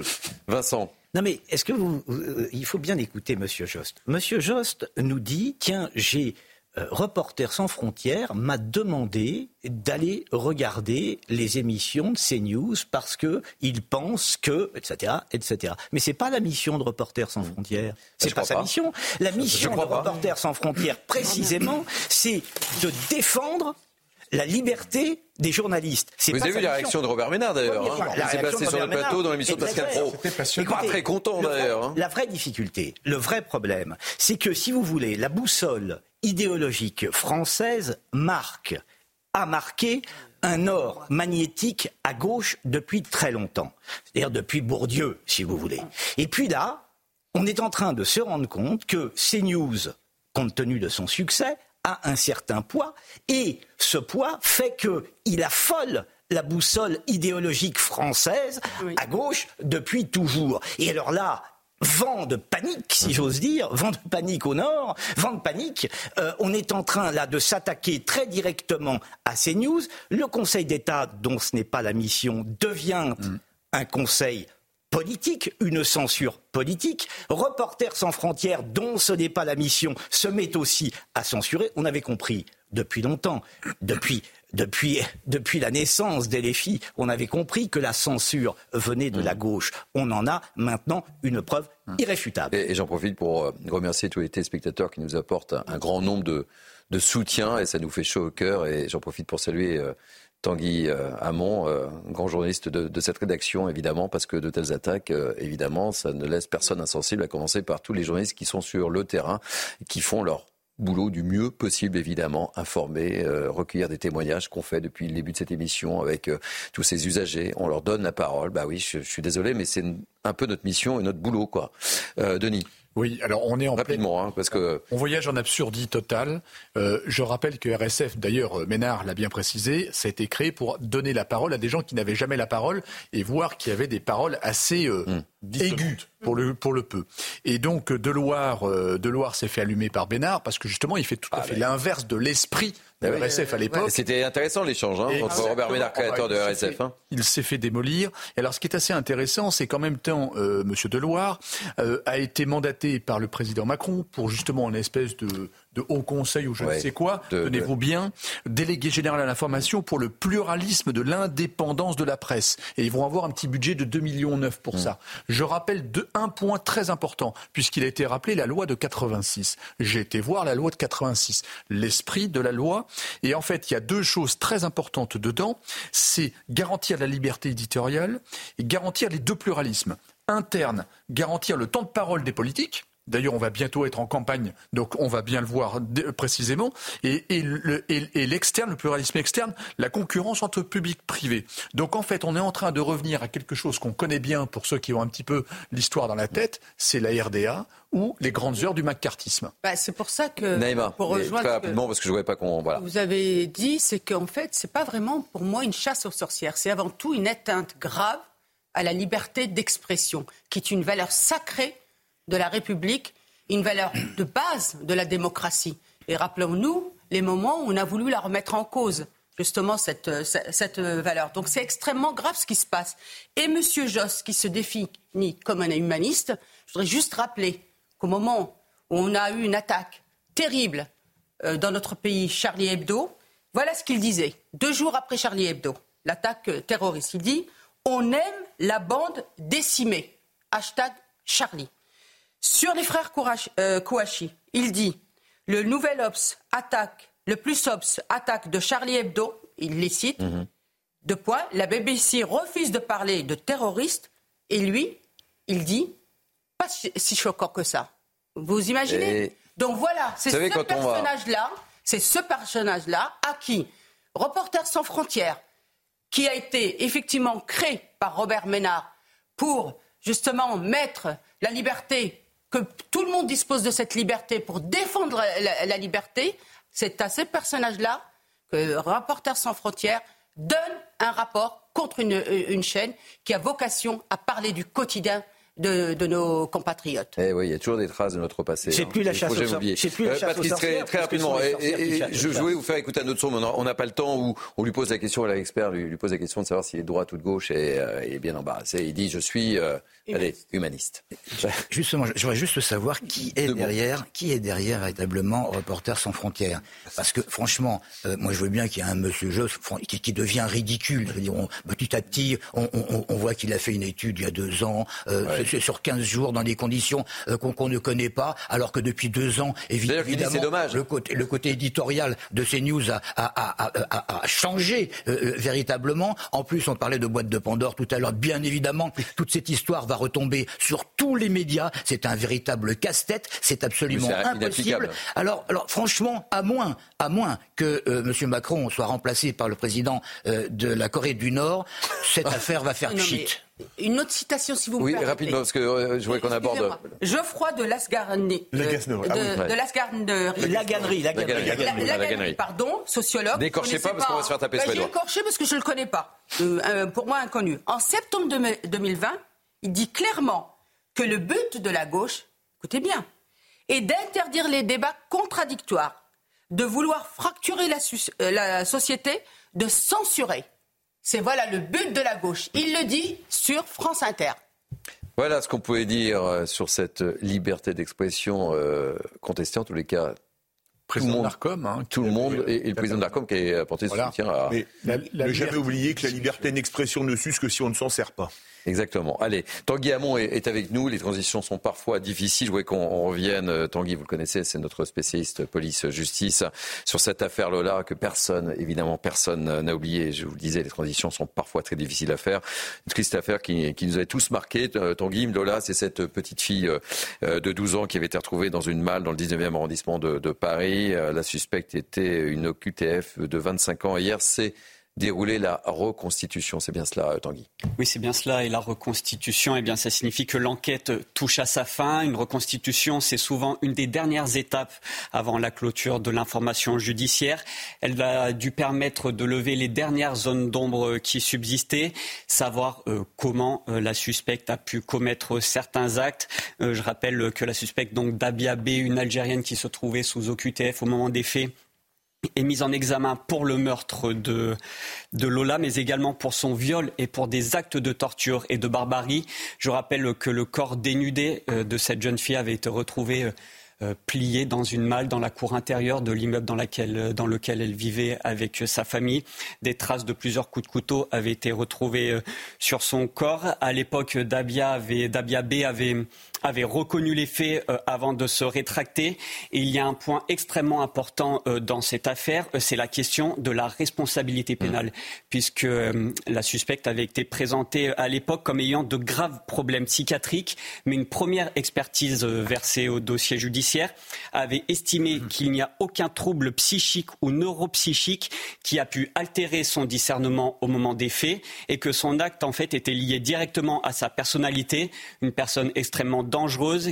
Vincent. Non mais est-ce que vous, euh, il faut bien écouter Monsieur Jost. Monsieur Jost nous dit tiens j'ai euh, Reporters sans frontières m'a demandé d'aller regarder les émissions de CNews parce que il pense que etc etc. Mais c'est pas la mission de Reporters sans frontières. C'est pas sa mission. La mission de Reporters sans frontières précisément, c'est de défendre la liberté des journalistes. Vous avez vu la réaction de Robert Ménard d'ailleurs. Hein. Il s'est passé sur le plateau dans l'émission de Pascal Pro. Il pas très content d'ailleurs. Hein. La vraie difficulté, le vrai problème, c'est que si vous voulez, la boussole idéologique française marque, a marqué un nord magnétique à gauche depuis très longtemps. C'est-à-dire depuis Bourdieu, si vous voulez. Et puis là, on est en train de se rendre compte que CNews, compte tenu de son succès, a un certain poids et ce poids fait qu'il affole la boussole idéologique française à gauche depuis toujours. Et alors là, vent de panique, si j'ose dire, vent de panique au nord, vent de panique. Euh, on est en train là de s'attaquer très directement à ces news. Le Conseil d'État, dont ce n'est pas la mission, devient mm. un conseil politique, une censure politique. Reporters sans frontières, dont ce n'est pas la mission, se met aussi à censurer. On avait compris depuis longtemps, depuis, depuis, depuis la naissance des LFI, on avait compris que la censure venait de la mmh. gauche. On en a maintenant une preuve mmh. irréfutable. Et, j'en profite pour euh, remercier tous les téléspectateurs qui nous apportent un, grand nombre de, de soutien et ça nous fait chaud au cœur. Et j'en profite pour saluer euh, Tanguy euh, Hamon, euh, grand journaliste de, cette rédaction, évidemment, parce que de telles attaques, euh, évidemment, ça ne laisse personne insensible, à commencer par tous les journalistes qui sont sur le terrain, qui font leur boulot du mieux possible, évidemment, informer, recueillir des témoignages qu'on fait depuis le début de cette émission avec tous ces usagers. On leur donne la parole. Bah oui, je, je suis désolé, mais c'est un peu notre mission et notre boulot, quoi. Denis. Oui, alors on est en rapidement, hein, parce que on voyage en absurdie totale. Euh, je rappelle que RSF, d'ailleurs, euh, Ménard l'a bien précisé, ça a été créé pour donner la parole à des gens qui n'avaient jamais la parole et voir qu'il y avait des paroles assez euh, hum aigu pour le, pour le peu. Et donc de Loire, euh, de Loire s'est fait allumer par Bénard parce que justement il fait tout à ah, fait l'inverse de l'esprit de bah RSF à l'époque. C'était intéressant l'échange hein, entre Robert Bénard, créateur de RSF. Hein. Il s'est fait démolir. Et alors ce qui est assez intéressant, c'est qu'en même temps, euh, Monsieur Deloire euh, a été mandaté par le président Macron pour justement une espèce de de haut conseil ou je ne sais quoi, tenez-vous bien, délégué général à l'information pour le pluralisme de l'indépendance de la presse. Et ils vont avoir un petit budget de 2 millions 9 pour mm. ça. Je rappelle de, un point très important, puisqu'il a été rappelé la loi de 86. J'ai été voir la loi de 86, l'esprit de la loi. Et en fait, il y a deux choses très importantes dedans. C'est garantir la liberté éditoriale et garantir les deux pluralismes. Interne, garantir le temps de parole des politiques, D'ailleurs, on va bientôt être en campagne, donc on va bien le voir précisément. Et, l'externe, le pluralisme externe, la concurrence entre public et privé. Donc en fait, on est en train de revenir à quelque chose qu'on connaît bien pour ceux qui ont un petit peu l'histoire dans la tête, c'est la RDA ou les grandes heures du macartisme. Bah, c'est pour ça que... Naïma, pour rejoindre très rapidement, parce que je ne voyais pas qu'on... Voilà. Vous avez dit, c'est qu'en fait, c'est pas vraiment pour moi une chasse aux sorcières, c'est avant tout une atteinte grave à la liberté d'expression, qui est une valeur sacrée de la République, une valeur de base de la démocratie. Et rappelons-nous les moments où on a voulu la remettre en cause, justement, cette, cette valeur. Donc c'est extrêmement grave ce qui se passe. Et M. Joss, qui se définit comme un humaniste, je voudrais juste rappeler qu'au moment où on a eu une attaque terrible euh, dans notre pays, Charlie Hebdo, voilà ce qu'il disait, deux jours après Charlie Hebdo, l'attaque terroriste. Il dit On aime la bande décimée. Hashtag Charlie. Sur les frères euh, Kouachi, il dit le nouvel Ops attaque, le plus Ops attaque de Charlie Hebdo, il les cite. Mhm. De points, la BBC refuse de parler de terroristes et lui, il dit pas si choquant que ça. Vous imaginez Donc voilà, c'est ce personnage-là, c'est ce personnage-là à qui Reporters sans frontières, qui a été effectivement créé par Robert Ménard pour justement mettre la liberté, que tout le monde dispose de cette liberté pour défendre la, liberté, c'est à ces personnages-là que Reporters sans frontières donne un rapport contre une chaîne qui a vocation à parler du quotidien de, nos compatriotes. Eh oui, il y a toujours des traces de notre passé. C'est hein. plus la chasse aux euh, Patrice, très, très rapidement. je, voulais vous faire écouter un autre son, on n'a pas le temps où on lui pose la question, l'expert lui, lui pose la question de savoir s'il est de droite ou de gauche et euh, il est bien embarrassé. Il dit Je suis euh, allez, humaniste. Justement, j'aurais juste savoir qui est derrière, qui est derrière véritablement Reporters sans frontières. Parce que franchement, moi je veux bien qu'il y ait un monsieur Joss qui, devient ridicule. Je veux dire, petit à petit, on, voit qu'il a fait une étude il y a deux ans sur 15 jours dans des conditions euh, qu'on ne connaît pas, alors que depuis deux ans, évidemment, dommage. Le, côté, le côté éditorial de ces news a, a, a, changé euh, euh, véritablement. En plus, on parlait de boîte de Pandore tout à l'heure. Bien évidemment, toute cette histoire va retomber sur tous les médias. C'est un véritable casse-tête. C'est absolument impossible. Alors, alors, franchement, à moins, à moins que M. Macron soit remplacé par le président de la Corée du Nord, cette affaire va faire pchit. Une autre citation, si vous me permettez. Oui, rapidement, parce que euh, je voudrais qu'on aborde. Geoffroy de Lasgarnerie. De, de Lasgarnerie. Laganerie. Laganerie, pardon, sociologue. N'écorchez pas, parce qu'on va se faire taper sur les doigts. écorché parce que je ne le connais pas. Euh, euh, pour moi, inconnu. En septembre 2020, il dit clairement que le but de la gauche, écoutez bien, est d'interdire les débats contradictoires, de vouloir fracturer la, la société, de censurer. C'est voilà le but de la gauche. Il le dit sur France Inter. Voilà ce qu'on pouvait dire euh, sur cette liberté d'expression euh, contestée, en tous les cas. Président d'Arcom, hein, tout le monde et, le président d'Arcom qui a apporté son soutien à. Mais ne jamais oublier que la liberté d'expression ne s'use que si on ne s'en sert pas. Exactement. Allez, Tanguy Hamon est, avec nous. Les transitions sont parfois difficiles. Je voudrais qu'on revienne. Euh, Tanguy, vous le connaissez, c'est notre spécialiste police-justice sur cette affaire Lola que personne, évidemment, personne n'a oublié. Je vous le disais, les transitions sont parfois très difficiles à faire. Une triste affaire qui, nous avait tous marqués. Euh, Tanguy, Lola, c'est cette petite fille euh, de 12 ans qui avait été retrouvée dans une malle dans le 19e arrondissement de, de Paris. La suspecte était une OQTF de 25 ans. Hier, c'est dérouler la reconstitution. C'est bien cela, euh, Tanguy Oui, c'est bien cela. Et la reconstitution, eh bien, ça signifie que l'enquête touche à sa fin. Une reconstitution, c'est souvent une des dernières étapes avant la clôture de l'information judiciaire. Elle a dû permettre de lever les dernières zones d'ombre qui subsistaient, savoir euh, comment euh, la suspecte a pu commettre certains actes. je rappelle que la suspecte, donc Dabia B, une Algérienne qui se trouvait sous OQTF au moment des faits, est mise en examen pour le meurtre de, de Lola, mais également pour son viol et pour des actes de torture et de barbarie. Je rappelle que le corps dénudé euh, de cette jeune fille avait été retrouvé euh, euh, plié dans une malle dans la cour intérieure de l'immeuble dans, dans, lequel elle vivait avec sa famille. Des traces de plusieurs coups de couteau avaient été retrouvées sur son corps. À l'époque, Dabia, Dabia B avait avait reconnu les faits euh, avant de se rétracter. Et il y a un point extrêmement important euh, dans cette affaire, euh, c'est la question de la responsabilité mmh. pénale, puisque la suspecte avait été présentée à l'époque comme ayant de graves problèmes psychiatriques, mais une première expertise versée au dossier judiciaire avait estimé mmh. qu'il n'y a aucun trouble psychique ou neuropsychique qui a pu altérer son discernement au moment des faits et que son acte en fait était lié directement à sa personnalité, une personne extrêmement dangereuse,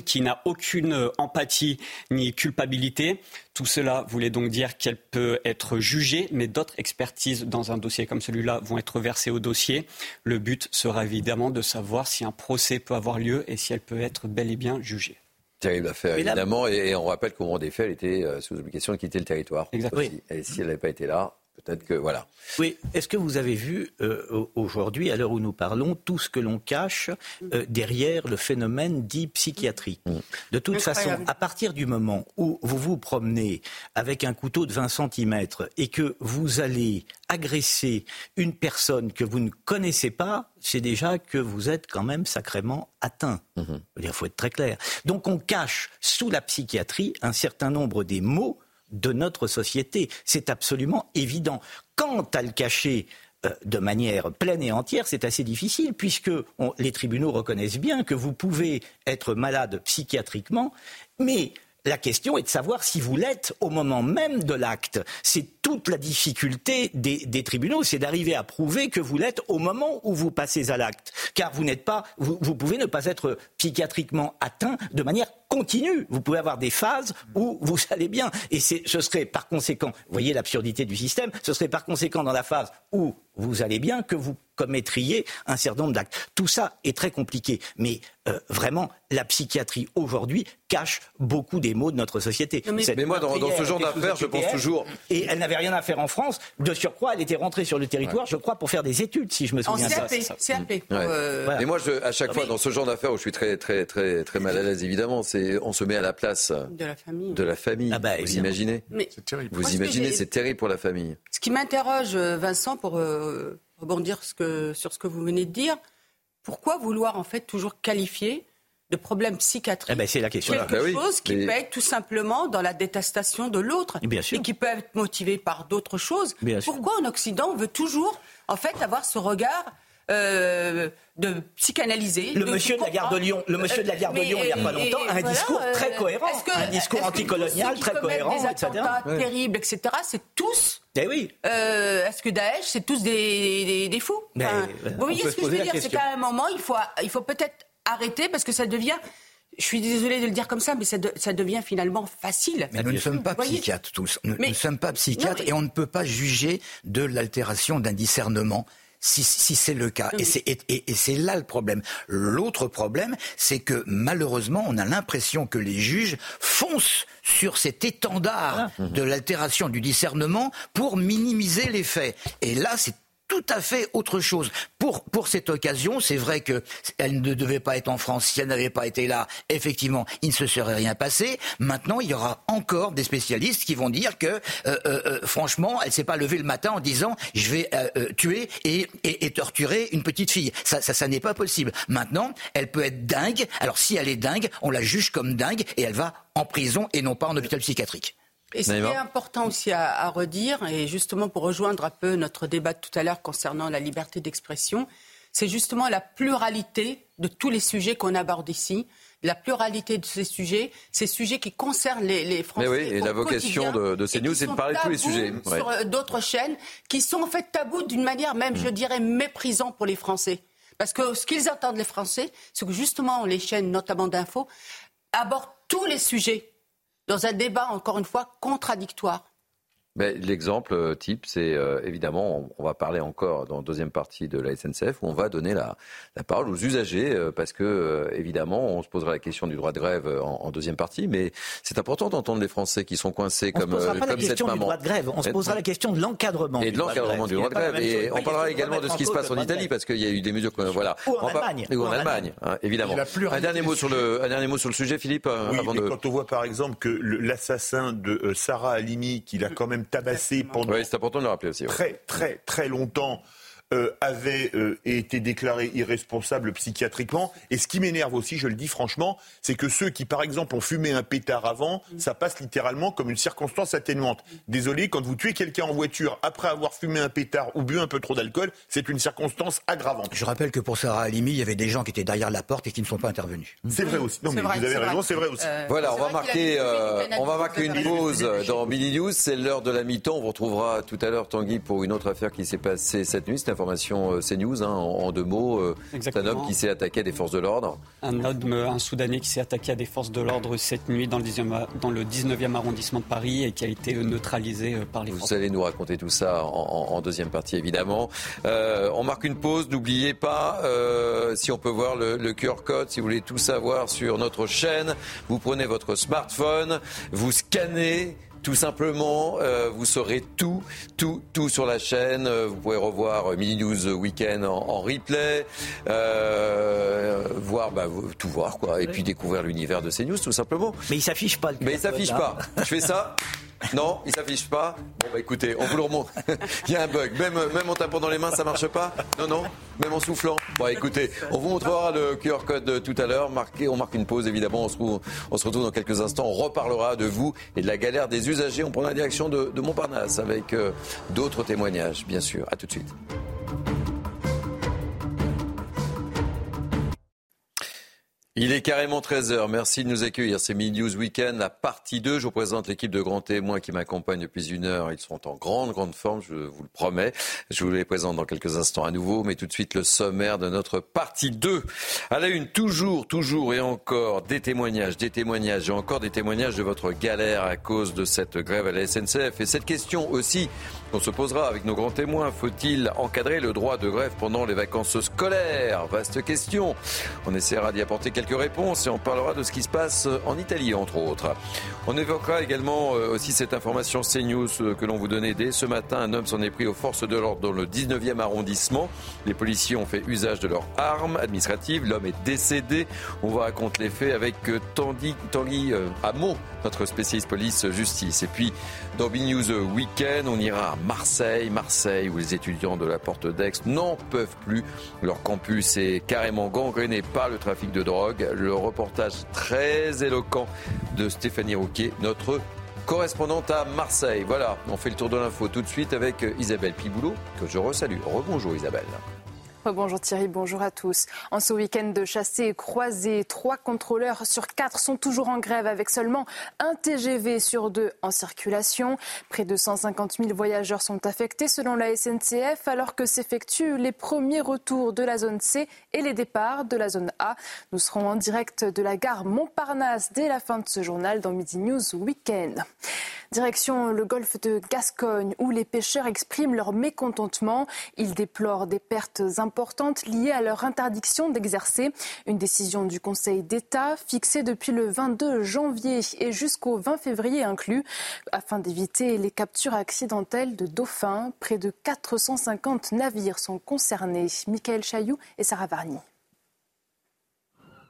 qui n'a aucune empathie ni culpabilité. Tout cela voulait donc dire qu'elle peut être jugée, mais d'autres expertises dans un dossier comme celui-là vont être versées au dossier. Le but sera évidemment de savoir si un procès peut avoir lieu et si elle peut être bel et bien jugée. Terrible affaire, évidemment. Et, on rappelle qu'au moment des faits, elle était euh, sous obligation de quitter le territoire. Exactement. Et si elle n'avait pas été là, Peut-être que voilà. Oui. Est-ce que vous avez vu euh, aujourd'hui, à l'heure où nous parlons, tout ce que l'on cache euh, derrière le phénomène dit psychiatrie mm. De toute façon, à partir du moment où vous vous promenez avec un couteau de 20 cm et que vous allez agresser une personne que vous ne connaissez pas, c'est déjà que vous êtes quand même sacrément atteint. Mm-hmm. Il faut être très clair. Donc on cache sous la psychiatrie un certain nombre des mots de notre société. C'est absolument évident. Quant à le cacher euh, de manière pleine et entière, c'est assez difficile, puisque les tribunaux reconnaissent bien que vous pouvez être malade psychiatriquement, mais la question est de savoir si vous l'êtes au moment même de l'acte. C'est toute la difficulté des, tribunaux, c'est d'arriver à prouver que vous l'êtes au moment où vous passez à l'acte. Car vous n'êtes pas, vous, pouvez ne pas être psychiatriquement atteint de manière continue. Vous pouvez avoir des phases où vous allez bien. Et ce serait par conséquent, vous voyez l'absurdité du système, ce serait par conséquent dans la phase où vous allez bien que vous commettriez un certain nombre d'actes. Tout ça est très compliqué, mais euh, vraiment, la psychiatrie aujourd'hui cache beaucoup des maux de notre société. mais, moi, dans, ce genre d'affaires, je pense toujours. Et elle n'avait rien à faire en France. De surcroît, elle était rentrée sur le territoire, je crois, pour faire des études, si je me souviens bien. CAP, CAP. Euh, et moi, je, à chaque fois, dans ce genre d'affaires où je suis très, très, très, très mal à l'aise, évidemment, c'est on se met à la place de la famille. De la famille. Ah bah, vous imaginez C'est terrible. Vous imaginez, c'est terrible pour la famille. Ce qui m'interroge, Vincent, pour rebondir sur ce que vous venez de dire. Pourquoi vouloir en fait toujours qualifier de problème psychiatrique eh ben, c'est la question. quelque bah chose qui peut être tout simplement dans la détestation de l'autre et qui peut être motivé par d'autres choses. Pourquoi en Occident on veut toujours en fait avoir ce regard euh, de psychanalyser. Le monsieur de la gare de Lyon, le monsieur de la gare de Lyon, il n'y a pas longtemps, a un discours très euh, cohérent, un discours anticolonial très cohérent, des attentats terribles, etc. C'est tous. Eh oui. Euh, est-ce que Daesh, c'est tous des, des, fous? Vous voyez ce que je veux dire C'est qu'à un moment, il faut, il faut peut-être arrêter parce que ça devient je suis désolée de le dire comme ça, mais ça, ça devient finalement facile. Mais nous ne sommes pas psychiatres tous. Nous ne sommes pas psychiatres et on ne peut pas juger de l'altération d'un discernement si, c'est le cas. Et c'est là le problème. L'autre problème, c'est que malheureusement, on a l'impression que les juges foncent sur cet étendard ah. de l'altération du discernement pour minimiser les faits. Et là, c'est tout à fait autre chose. Pour, pour cette occasion, c'est vrai qu'elle ne devait pas être en France. Si elle n'avait pas été là, effectivement, il ne se serait rien passé. Maintenant, il y aura encore des spécialistes qui vont dire que, euh, euh, euh, franchement, elle s'est pas levée le matin en disant je vais tuer et, et, torturer une petite fille. Ça, ça, ça n'est pas possible. Maintenant, elle peut être dingue. Alors, si elle est dingue, on la juge comme dingue et elle va en prison et non pas en hôpital psychiatrique. Et ce qui est important aussi à, redire, et justement pour rejoindre un peu notre débat de tout à l'heure concernant la liberté d'expression, c'est justement la pluralité de tous les sujets qu'on aborde ici, la pluralité de ces sujets, ces sujets qui concernent les, Français. Mais oui, et la vocation de, de CNews, c'est de parler de tous les sujets. Sur euh, d'autres chaînes qui sont en fait tabous d'une manière même, je mm. dirais, méprisant pour les Français. Parce que ce qu'ils attendent les Français, c'est que justement les chaînes, notamment d'infos, abordent tous les sujets dans un débat, encore une fois, contradictoire. L'exemple euh, type, c'est euh, évidemment, on, va parler encore dans la deuxième partie de la SNCF, où on va donner la, parole aux usagers, euh, parce que évidemment, on se posera la question du droit de grève en, deuxième partie, mais c'est important d'entendre les Français qui sont coincés on comme, se posera pas la question du droit de grève, on se posera la question de l'encadrement. Et de l'encadrement du droit de grève. Et on parlera également de ce qui se passe en Italie, parce qu'il y a eu des mesures. Voilà. Ou en Allemagne. Ou en Allemagne, hein, évidemment. Un dernier, mot sur le, un dernier mot sur le sujet, Philippe, avant de... Quand on voit par exemple que l'assassin de Sarah Halimi, qu'il a quand même tabassé pendant c'est important de le rappeler aussi. Très, très, très longtemps. Euh, avait euh, été déclaré irresponsable psychiatriquement. Et ce qui m'énerve aussi, je le dis franchement, c'est que ceux qui, par exemple, ont fumé un pétard avant, ça passe littéralement comme une circonstance atténuante. Désolé, quand vous tuez quelqu'un en voiture après avoir fumé un pétard ou bu un peu trop d'alcool, c'est une circonstance aggravante. Je rappelle que pour Sarah Halimi, il y avait des gens qui étaient derrière la porte et qui ne sont pas intervenus. C'est vrai aussi. Non, mais vous avez raison, c'est vrai aussi. Euh, voilà, on va, marquer, on va marquer une pause dans Billy News. C'est l'heure de la mi-temps. On vous retrouvera tout à l'heure, Tanguy, pour une autre affaire qui s'est passée cette nuit. C'est information euh, CNews, hein, en, deux mots. Euh, c'est un homme qui s'est attaqué à des forces de l'ordre. Un homme, un Soudanais qui s'est attaqué à des forces de l'ordre cette nuit dans le, 19e, dans le 19e arrondissement de Paris et qui a été neutralisé euh, par les Vous allez nous raconter tout ça en, deuxième partie, évidemment. on marque une pause. N'oubliez pas, si on peut voir le, le QR code, si vous voulez tout savoir sur notre chaîne, vous prenez votre smartphone, vous scannez tout simplement. Euh, vous saurez tout, tout, tout sur la chaîne. Euh, vous pouvez revoir Mini News Weekend en, replay, voir, bah, tout voir quoi, et puis découvrir l'univers de CNews tout simplement. Mais il s'affiche pas. Mais il s'affiche pas. Je fais ça. Non, il s'affiche pas. Bon bah écoutez, on vous le remonte. il y a un bug. Même, même en tapant dans les mains, ça marche pas. Non, non. Même en soufflant. Bon écoutez, on vous montrera le QR code tout à l'heure. On marque une pause évidemment. On se, retrouve, dans quelques instants. On reparlera de vous et de la galère des usagers. On prendra la direction de, Montparnasse avec euh, d'autres témoignages, bien sûr. À tout de suite. Il est carrément 13h. Merci de nous accueillir. C'est Mini News Weekend, la partie 2. Je vous présente l'équipe de grands témoins qui m'accompagnent depuis une heure. Ils sont en grande, grande forme, je vous le promets. Je vous les présente dans quelques instants à nouveau. Mais tout de suite, le sommaire de notre partie 2. À la une, toujours, toujours et encore des témoignages, des témoignages et encore des témoignages de votre galère à cause de cette grève à la SNCF. Et cette question aussi qu'on se posera avec nos grands témoins. Faut-il encadrer le droit de grève pendant les vacances scolaires? Vaste question. On essaiera d'y apporter quelques réponses et on parlera de ce qui se passe en Italie, entre autres. On évoquera également euh, aussi cette information CNews euh, que l'on vous donnait dès ce matin. Un homme s'en est pris aux forces de l'ordre dans le 19e arrondissement. Les policiers ont fait usage de leurs armes administratives. L'homme est décédé. On vous raconte les faits avec euh, Tanguy, Tanguy Hamon, notre spécialiste police-justice. Et puis, dans B-News Weekend, on ira à Marseille. Marseille, où les étudiants de la Porte d'Aix n'en peuvent plus. Leur campus est carrément gangréné par le trafic de drogue. Le reportage très éloquent de Stéphanie Rouquier, notre correspondante à Marseille. Voilà, on fait le tour de l'info tout de suite avec Isabelle Piboulot, que je resalue. Rebonjour Isabelle. Bonjour Thierry, bonjour à tous. En ce week-end de chassé croisé, trois contrôleurs sur quatre sont toujours en grève avec seulement un TGV sur deux en circulation. Près de 150 000 voyageurs sont affectés selon la SNCF alors que s'effectuent les premiers retours de la zone C et les départs de la zone A. Nous serons en direct de la gare Montparnasse dès la fin de ce journal dans Midi News Weekend. Direction le golfe de Gascogne où les pêcheurs expriment leur mécontentement. Ils déplorent des pertes importantes liées à leur interdiction d'exercer. Une décision du Conseil d'État fixée depuis le 22 janvier et jusqu'au 20 février inclus afin d'éviter les captures accidentelles de dauphins. Près de 450 navires sont concernés. Michael Chailloux et Sarah Varny.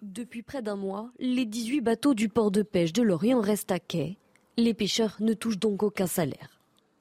Depuis près d'un mois, les 18 bateaux du port de pêche de Lorient restent à quai les pêcheurs ne touchent donc aucun salaire.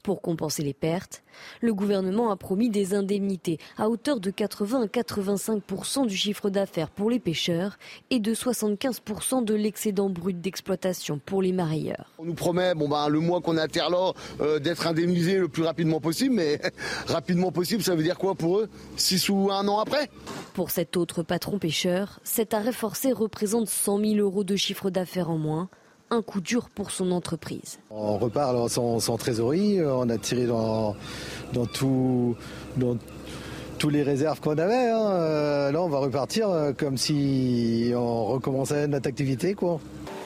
Pour compenser les pertes, le gouvernement a promis des indemnités à hauteur de 80 à 85% du chiffre d'affaires pour les pêcheurs et de 75% de l'excédent brut d'exploitation pour les marailleurs. On nous promet, bon ben, le mois qu'on est à terre là, euh, d'être indemnisé le plus rapidement possible, mais rapidement possible, ça veut dire quoi pour eux? Six ou un an après? Pour cet autre patron pêcheur, cet arrêt forcé représente 100 000 euros de chiffre d'affaires en moins un coup dur pour son entreprise. On repart sans, trésorerie, on a tiré dans, dans, tout, dans tous les réserves qu'on avait. Hein. Euh, là, on va repartir euh, comme si on recommençait notre activité. Quoi.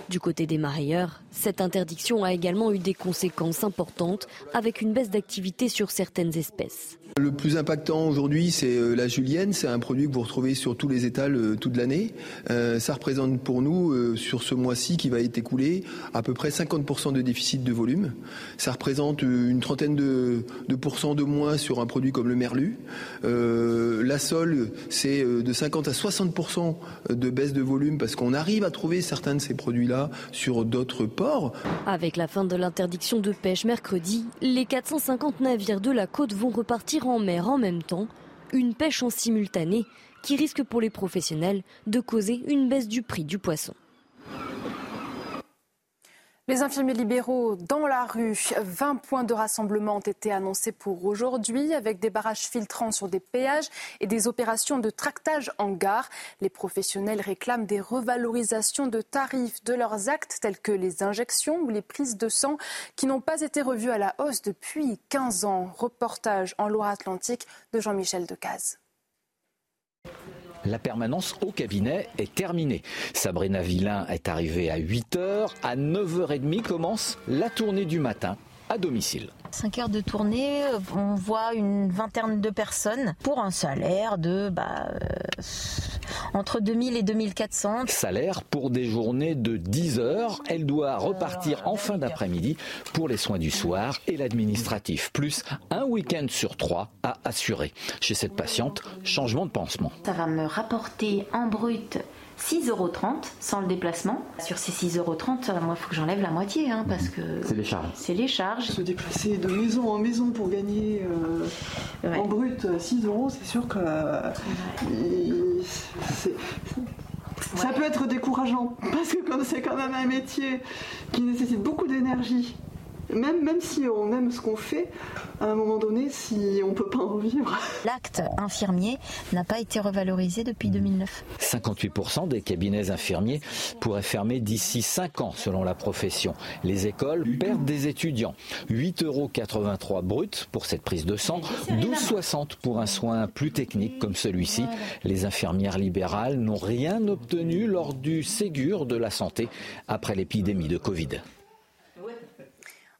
Du côté des marailleurs, cette interdiction a également eu des conséquences importantes avec une baisse d'activité sur certaines espèces. Le plus impactant aujourd'hui, c'est euh, la julienne. C'est un produit que vous retrouvez sur tous les étals euh, toute l'année. Euh, ça représente pour nous, sur ce mois-ci qui va être écoulé, à peu près 50% de déficit de volume. Ça représente une trentaine de, de pourcents de moins sur un produit comme le merlu. la sole, c'est de 50 à 60% de baisse de volume parce qu'on arrive à trouver certains de ces produits-là sur d'autres Avec la fin de l'interdiction de pêche mercredi, les 450 navires de la côte vont repartir en mer en même temps, une pêche en simultané qui risque pour les professionnels de causer une baisse du prix du poisson. Les infirmiers libéraux dans la rue, 20 points de rassemblement ont été annoncés pour aujourd'hui avec des barrages filtrants sur des péages et des opérations de tractage en gare. Les professionnels réclament des revalorisations de tarifs de leurs actes tels que les injections ou les prises de sang qui n'ont pas été revues à la hausse depuis 15 ans. Reportage en Loire-Atlantique de Jean-Michel Decaze. La permanence au cabinet est terminée. Sabrina Villain est arrivée à 8h. À 9h30 commence la tournée du matin à domicile. 5 heures de tournée, on voit une vingtaine de personnes pour un salaire de bah, entre 2000 et 2400. Salaire pour des journées de 10 heures. Elle doit repartir en fin d'après-midi pour les soins du soir et l'administratif, plus un week-end sur trois à assurer. Chez cette patiente, changement de pansement. Ça va me rapporter en brut 6,30 euros sans le déplacement. Sur ces 6,30 euros, moi, il faut que j'enlève la moitié, hein, parce que... C'est les charges. C'est les charges. Se déplacer de maison en maison pour gagner euh, en brut 6 euros, c'est sûr que... ça peut être décourageant, parce que comme c'est quand même un métier qui nécessite beaucoup d'énergie, même, même si on aime ce qu'on fait, à un moment donné, si on ne peut pas en vivre. L'acte infirmier n'a pas été revalorisé depuis 2009. 58% des cabinets infirmiers pourraient fermer d'ici 5 ans, selon la profession. Les écoles perdent des étudiants. 8,83 euros brut pour cette prise de sang, 12,60 pour un soin plus technique comme celui-ci. Les infirmières libérales n'ont rien obtenu lors du Ségur de la santé après l'épidémie de Covid.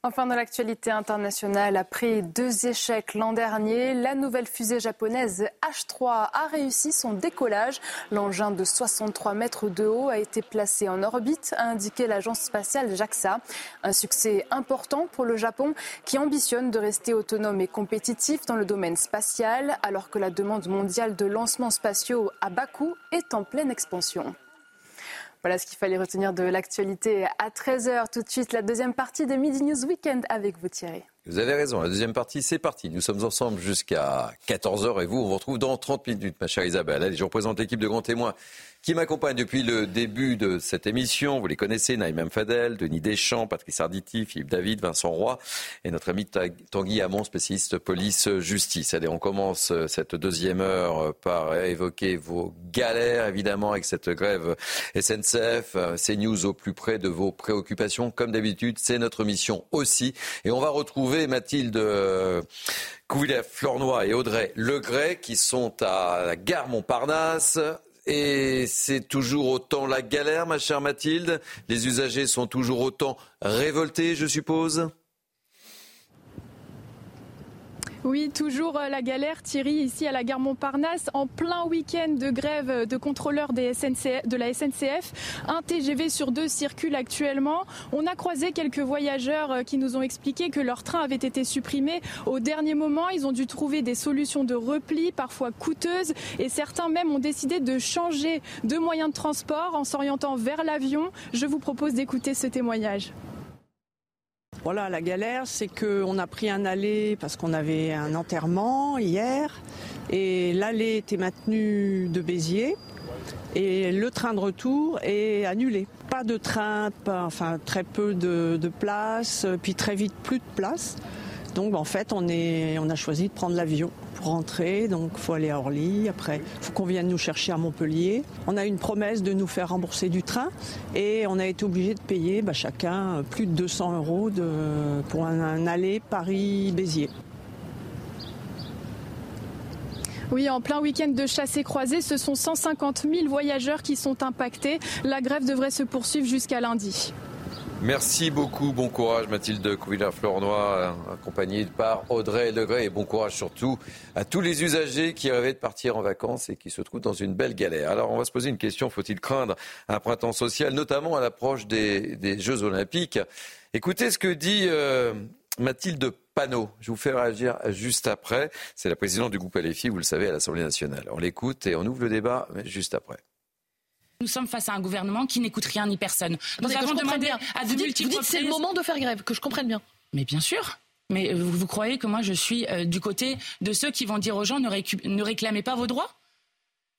Enfin, dans l'actualité internationale, après deux échecs l'an dernier, la nouvelle fusée japonaise H3 a réussi son décollage. L'engin de 63 mètres de haut a été placé en orbite, a indiqué l'agence spatiale JAXA. Un succès important pour le Japon qui ambitionne de rester autonome et compétitif dans le domaine spatial alors que la demande mondiale de lancements spatiaux à bas coût est en pleine expansion. Voilà ce qu'il fallait retenir de l'actualité à 13h. Tout de suite, la deuxième partie de Midi News Weekend avec vous Thierry. Vous avez raison, la deuxième partie, c'est parti. Nous sommes ensemble jusqu'à 14h et vous, on vous retrouve dans 30 minutes, ma chère Isabelle. Allez, je représente l'équipe de grands témoins qui m'accompagne depuis le début de cette émission. Vous les connaissez, Naïm Fadel, Denis Deschamps, Patrice Arditi, Philippe David, Vincent Roy et notre ami Tanguy Hamon, spécialiste police-justice. Allez, on commence euh, cette deuxième heure euh, par évoquer vos galères, évidemment, avec cette grève SNCF. Euh, C'est news au plus près de vos préoccupations. Comme d'habitude, c'est notre mission aussi. Et on va retrouver Mathilde Couvillère-Flornois et Audrey Legray qui sont à la gare Montparnasse et c'est toujours autant la galère, ma chère Mathilde. Les usagers sont toujours autant révoltés, je suppose? Oui, toujours euh, la galère, Thierry, ici à la gare Montparnasse, en plein week-end de grève de contrôleurs de la SNCF. Un TGV sur deux circule actuellement. On a croisé quelques voyageurs euh, qui nous ont expliqué que leur train avait été supprimé au dernier moment. Ils ont dû trouver des solutions de repli, parfois coûteuses, et certains même ont décidé de changer de moyen de transport en s'orientant vers l'avion. Je vous propose d'écouter ce témoignage. Voilà, la galère, c'est qu'on a pris un aller parce qu'on avait un enterrement hier et l'allée était maintenu de Béziers et le train de retour est annulé. Pas de train, enfin très peu de, de place, puis très vite plus de place. Donc en fait, on, est, on a choisi de prendre l'avion pour rentrer. Donc il faut aller à Orly. Après, il faut qu'on vienne nous chercher à Montpellier. On a une promesse de nous faire rembourser du train et on a été obligé de payer bah, chacun plus de 200 euros de, pour un, un aller Paris-Béziers. Oui, en plein week-end de chassé croisé, ce sont 150 000 voyageurs qui sont impactés. La grève devrait se poursuivre jusqu'à lundi. Merci beaucoup, bon courage Mathilde Couvillard-Flornois, accompagnée par Audrey Legray et bon courage surtout à tous les usagers qui rêvaient de partir en vacances et qui se trouvent dans une belle galère. Alors on va se poser une question, faut-il craindre un printemps social, notamment à l'approche des, des, Jeux Olympiques? Écoutez ce que dit euh, Mathilde Panot. Je vous fais réagir juste après. C'est la présidente du groupe LFI, vous le savez, à l'Assemblée nationale. On l'écoute et on ouvre le débat juste après. Nous sommes face à un gouvernement qui n'écoute rien ni personne. Nous avons demandé à de multiples Vous dites c'est le moment de faire grève, que je comprenne bien. Mais bien sûr. Mais vous, vous croyez que moi je suis euh, du côté de ceux qui vont dire aux gens ne, ne réclamez pas vos droits?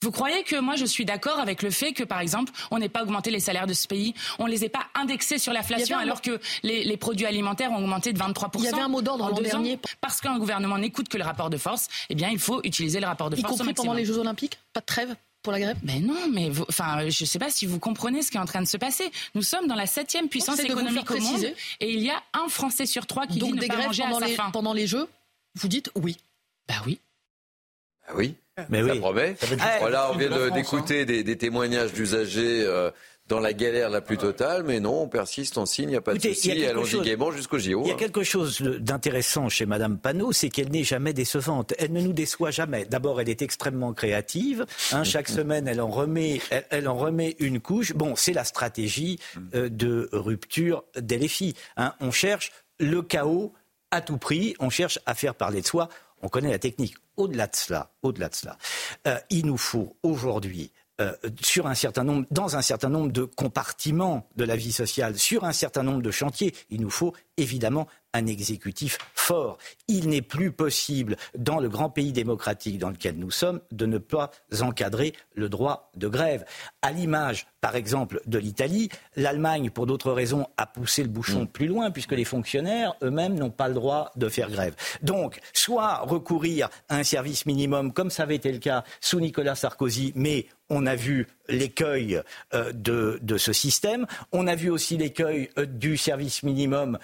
Vous croyez que moi je suis d'accord avec le fait que par exemple on n'ait pas augmenté les salaires de ce pays, on les ait pas indexés sur l'inflation alors que les, les, produits alimentaires ont augmenté de 23 Il y avait un mot d'ordre l'an dernier. Parce qu'un gouvernement n'écoute que le rapport de force, eh bien il faut utiliser le rapport de y force. Y compris pendant les Jeux Olympiques, pas de trêve? Pour la grève Mais non, mais vous, enfin, je ne sais pas si vous comprenez ce qui est en train de se passer. Nous sommes dans la septième puissance économique au monde, et il y a un Français sur trois qui Donc dit des ne pas grèves manger pendant à sa les, faim. pendant les Jeux, vous dites oui. Bah oui. Bah oui. Mais ça oui. promet. Ça Voilà, on vient de la de- France, d'écouter des, des témoignages d'usagers euh, dans la galère la plus totale, mais non, on persiste, on signe, il n'y a pas de souci, allons-y gaiement jusqu'au JO. Il y a quelque chose d'intéressant chez Madame Panot, c'est qu'elle n'est jamais décevante. Elle ne nous déçoit jamais. D'abord, elle est extrêmement créative. Hein, chaque semaine, elle en remet, elle, en remet une couche. Bon, c'est la stratégie euh, de rupture des hein. On cherche le chaos à tout prix. On cherche à faire parler de soi. On connaît la technique. Au-delà de cela, au-delà de cela, euh, il nous faut aujourd'hui euh, sur un certain nombre, dans un certain nombre de compartiments de la vie sociale, sur un certain nombre de chantiers, il nous faut évidemment un exécutif fort. Il n'est plus possible, dans le grand pays démocratique dans lequel nous sommes, de ne pas encadrer le droit de grève. À l'image, par exemple, de l'Italie, l'Allemagne, pour d'autres raisons, a poussé le bouchon mm. plus loin, puisque les fonctionnaires eux-mêmes n'ont pas le droit de faire grève. Donc, soit recourir à un service minimum, comme ça avait été le cas sous Nicolas Sarkozy, mais on a vu l'écueil euh, de, ce système. On a vu aussi l'écueil euh, du service minimum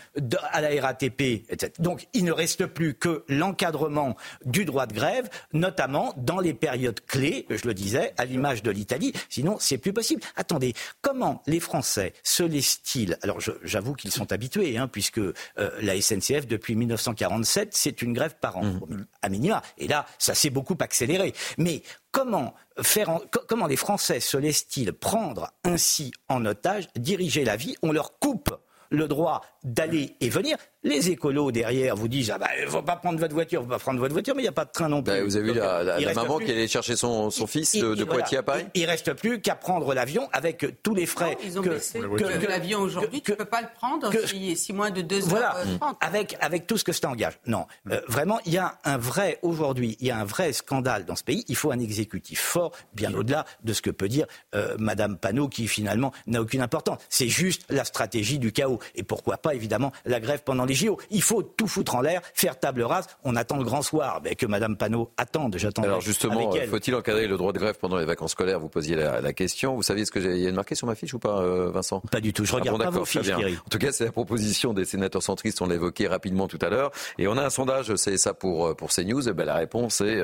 à la Etc. Donc il ne reste plus que l'encadrement du droit de grève, notamment dans les périodes clés, je le disais, à l'image de l'Italie. Sinon, c'est plus possible. Attendez, comment les Français se laissent-ils Alors j'avoue qu'ils sont habitués, hein, puisque euh, la SNCF, depuis 1947, c'est une grève par an, mmh. à minima. Et là, ça s'est beaucoup accéléré. Mais comment, faire comment les Français se laissent-ils prendre ainsi en otage, diriger la vie? On leur coupe le droit d'aller et venir. Les écolos derrière vous disent ah bah faut pas prendre votre voiture, faut pas prendre votre voiture, mais il n'y a pas de train non plus. Bah, vous avez vu la, la, maman qui allait chercher son, son fils de, Poitiers à Paris. Il, ne reste plus qu'à prendre l'avion avec tous les frais. ils ont que, baissé. que, l'avion aujourd'hui, tu peux pas le prendre si, si moins de deux voilà, heures Avec avec tout ce que ça engage. Non, euh, vraiment, il y a un vrai aujourd'hui, il y a un vrai scandale dans ce pays. Il faut un exécutif fort, bien au-delà de ce que peut dire euh, Madame Panot, qui finalement n'a aucune importance. C'est juste la stratégie du chaos. Et pourquoi pas évidemment la grève pendant les JO. Il faut tout foutre en l'air, faire table rase. On attend le grand soir mais que Mme Panot attende. J'attends. Alors justement, faut-il encadrer le droit de grève pendant les vacances scolaires? Vous posiez la, question. Vous saviez ce que j'ai marqué sur ma fiche ou pas, euh, Vincent? Pas du tout. Je regarde ah pas vos fiches, En tout cas, c'est la proposition des sénateurs centristes. On l'a évoqué rapidement tout à l'heure. Et on a un sondage. C'est ça pour euh, pour CNews. Et ben, la réponse est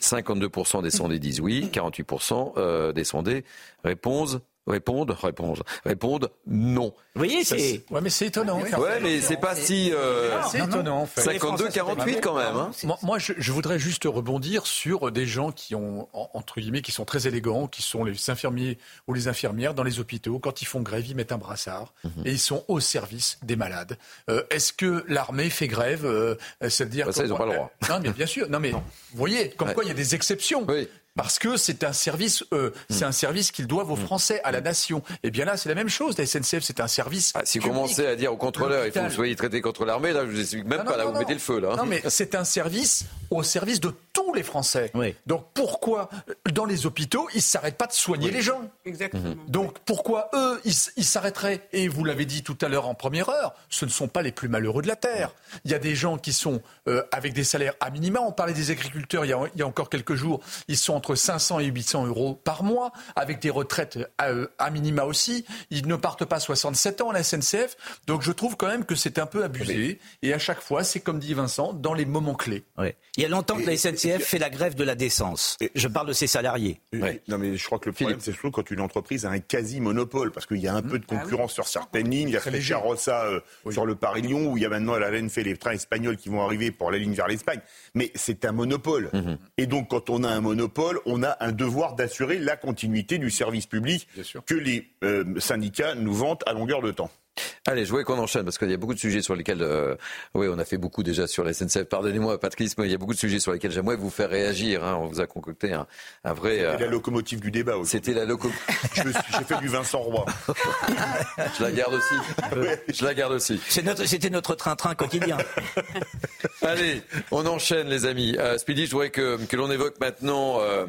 52% euh, des sondés disent oui, 48% des sondés répondent répondent, répondent, répondent non. Vous voyez, c'est. Ouais, mais c'est étonnant. Ouais, mais c'est pas si. Euh... C'est étonnant, en fait. 52, 48 quand même. Hein. Moi, je, je, voudrais juste rebondir sur des gens qui ont, entre guillemets, qui sont très élégants, qui sont les infirmiers ou les infirmières dans les hôpitaux. Quand ils font grève, ils mettent un brassard mhm. et ils sont au service des malades. Euh, Est-ce que l'armée fait grève euh, C'est-à-dire. Bah, ça, ils n'ont pas le droit. Non, mais bien sûr. Non, mais vous voyez, comme quoi il y a des exceptions. Oui parce que c'est un service, euh, c'est un service qu'ils doivent aux mm. Français, à la nation. Et bien là, c'est la même chose. La SNCF, c'est un service. Ah, si vous commencez à dire aux contrôleurs, il faut que vous soyez traité contre l'armée, là, je vous explique même pas. là, vous mettez le feu, là. Non, mais c'est un service au service de tous les Français. Donc pourquoi, dans les hôpitaux, ils ne s'arrêtent pas de soigner les gens? Exactement. Donc pourquoi eux, ils s'arrêteraient? Et vous l'avez dit tout à l'heure en première heure, ce ne sont pas les plus malheureux de la terre. Il y a des gens qui sont euh, avec des salaires à minima. On parlait des agriculteurs il y a, il y a encore quelques jours. Ils sont entre 500 et 800 euros par mois, avec des retraites euh, à, minima aussi. Ils ne partent pas 67 ans à la SNCF. Donc je trouve quand même que c'est un peu abusé. Et à chaque fois, c'est comme dit Vincent, dans les moments clés. Il y a longtemps que la SNCF fait la grève de la décence. Je parle de ses salariés. Non mais je crois que le problème, c'est surtout quand une entreprise a un quasi-monopole, parce qu'il y a un peu de ah concurrence sur certaines lignes. Il y a Flecha Rossa euh, sur le Paris-Lyon, où il y a maintenant la LN fait les trains espagnols qui vont arriver pour la ligne vers l'Espagne. Mais c'est un monopole. Mhm. Et donc quand on a un monopole, on a un devoir d'assurer la continuité du service public que les euh, syndicats nous vantent à longueur de temps. Allez, je voulais qu'on enchaîne parce qu'il y a beaucoup de sujets sur lesquels, euh, oui, on a fait beaucoup déjà sur la SNCF. Pardonnez-moi, Patrice, mais il y a beaucoup de sujets sur lesquels j'aimerais vous faire réagir. Hein. On vous a concocté un, vrai. C'était la euh, locomotive du débat. C'était la locomotive. J'ai fait du Vincent Roy. je la garde aussi. Je la garde aussi. C'était notre train-train quotidien. Allez, on enchaîne, les amis. Euh, Speedy, je voudrais que, que l'on évoque maintenant euh,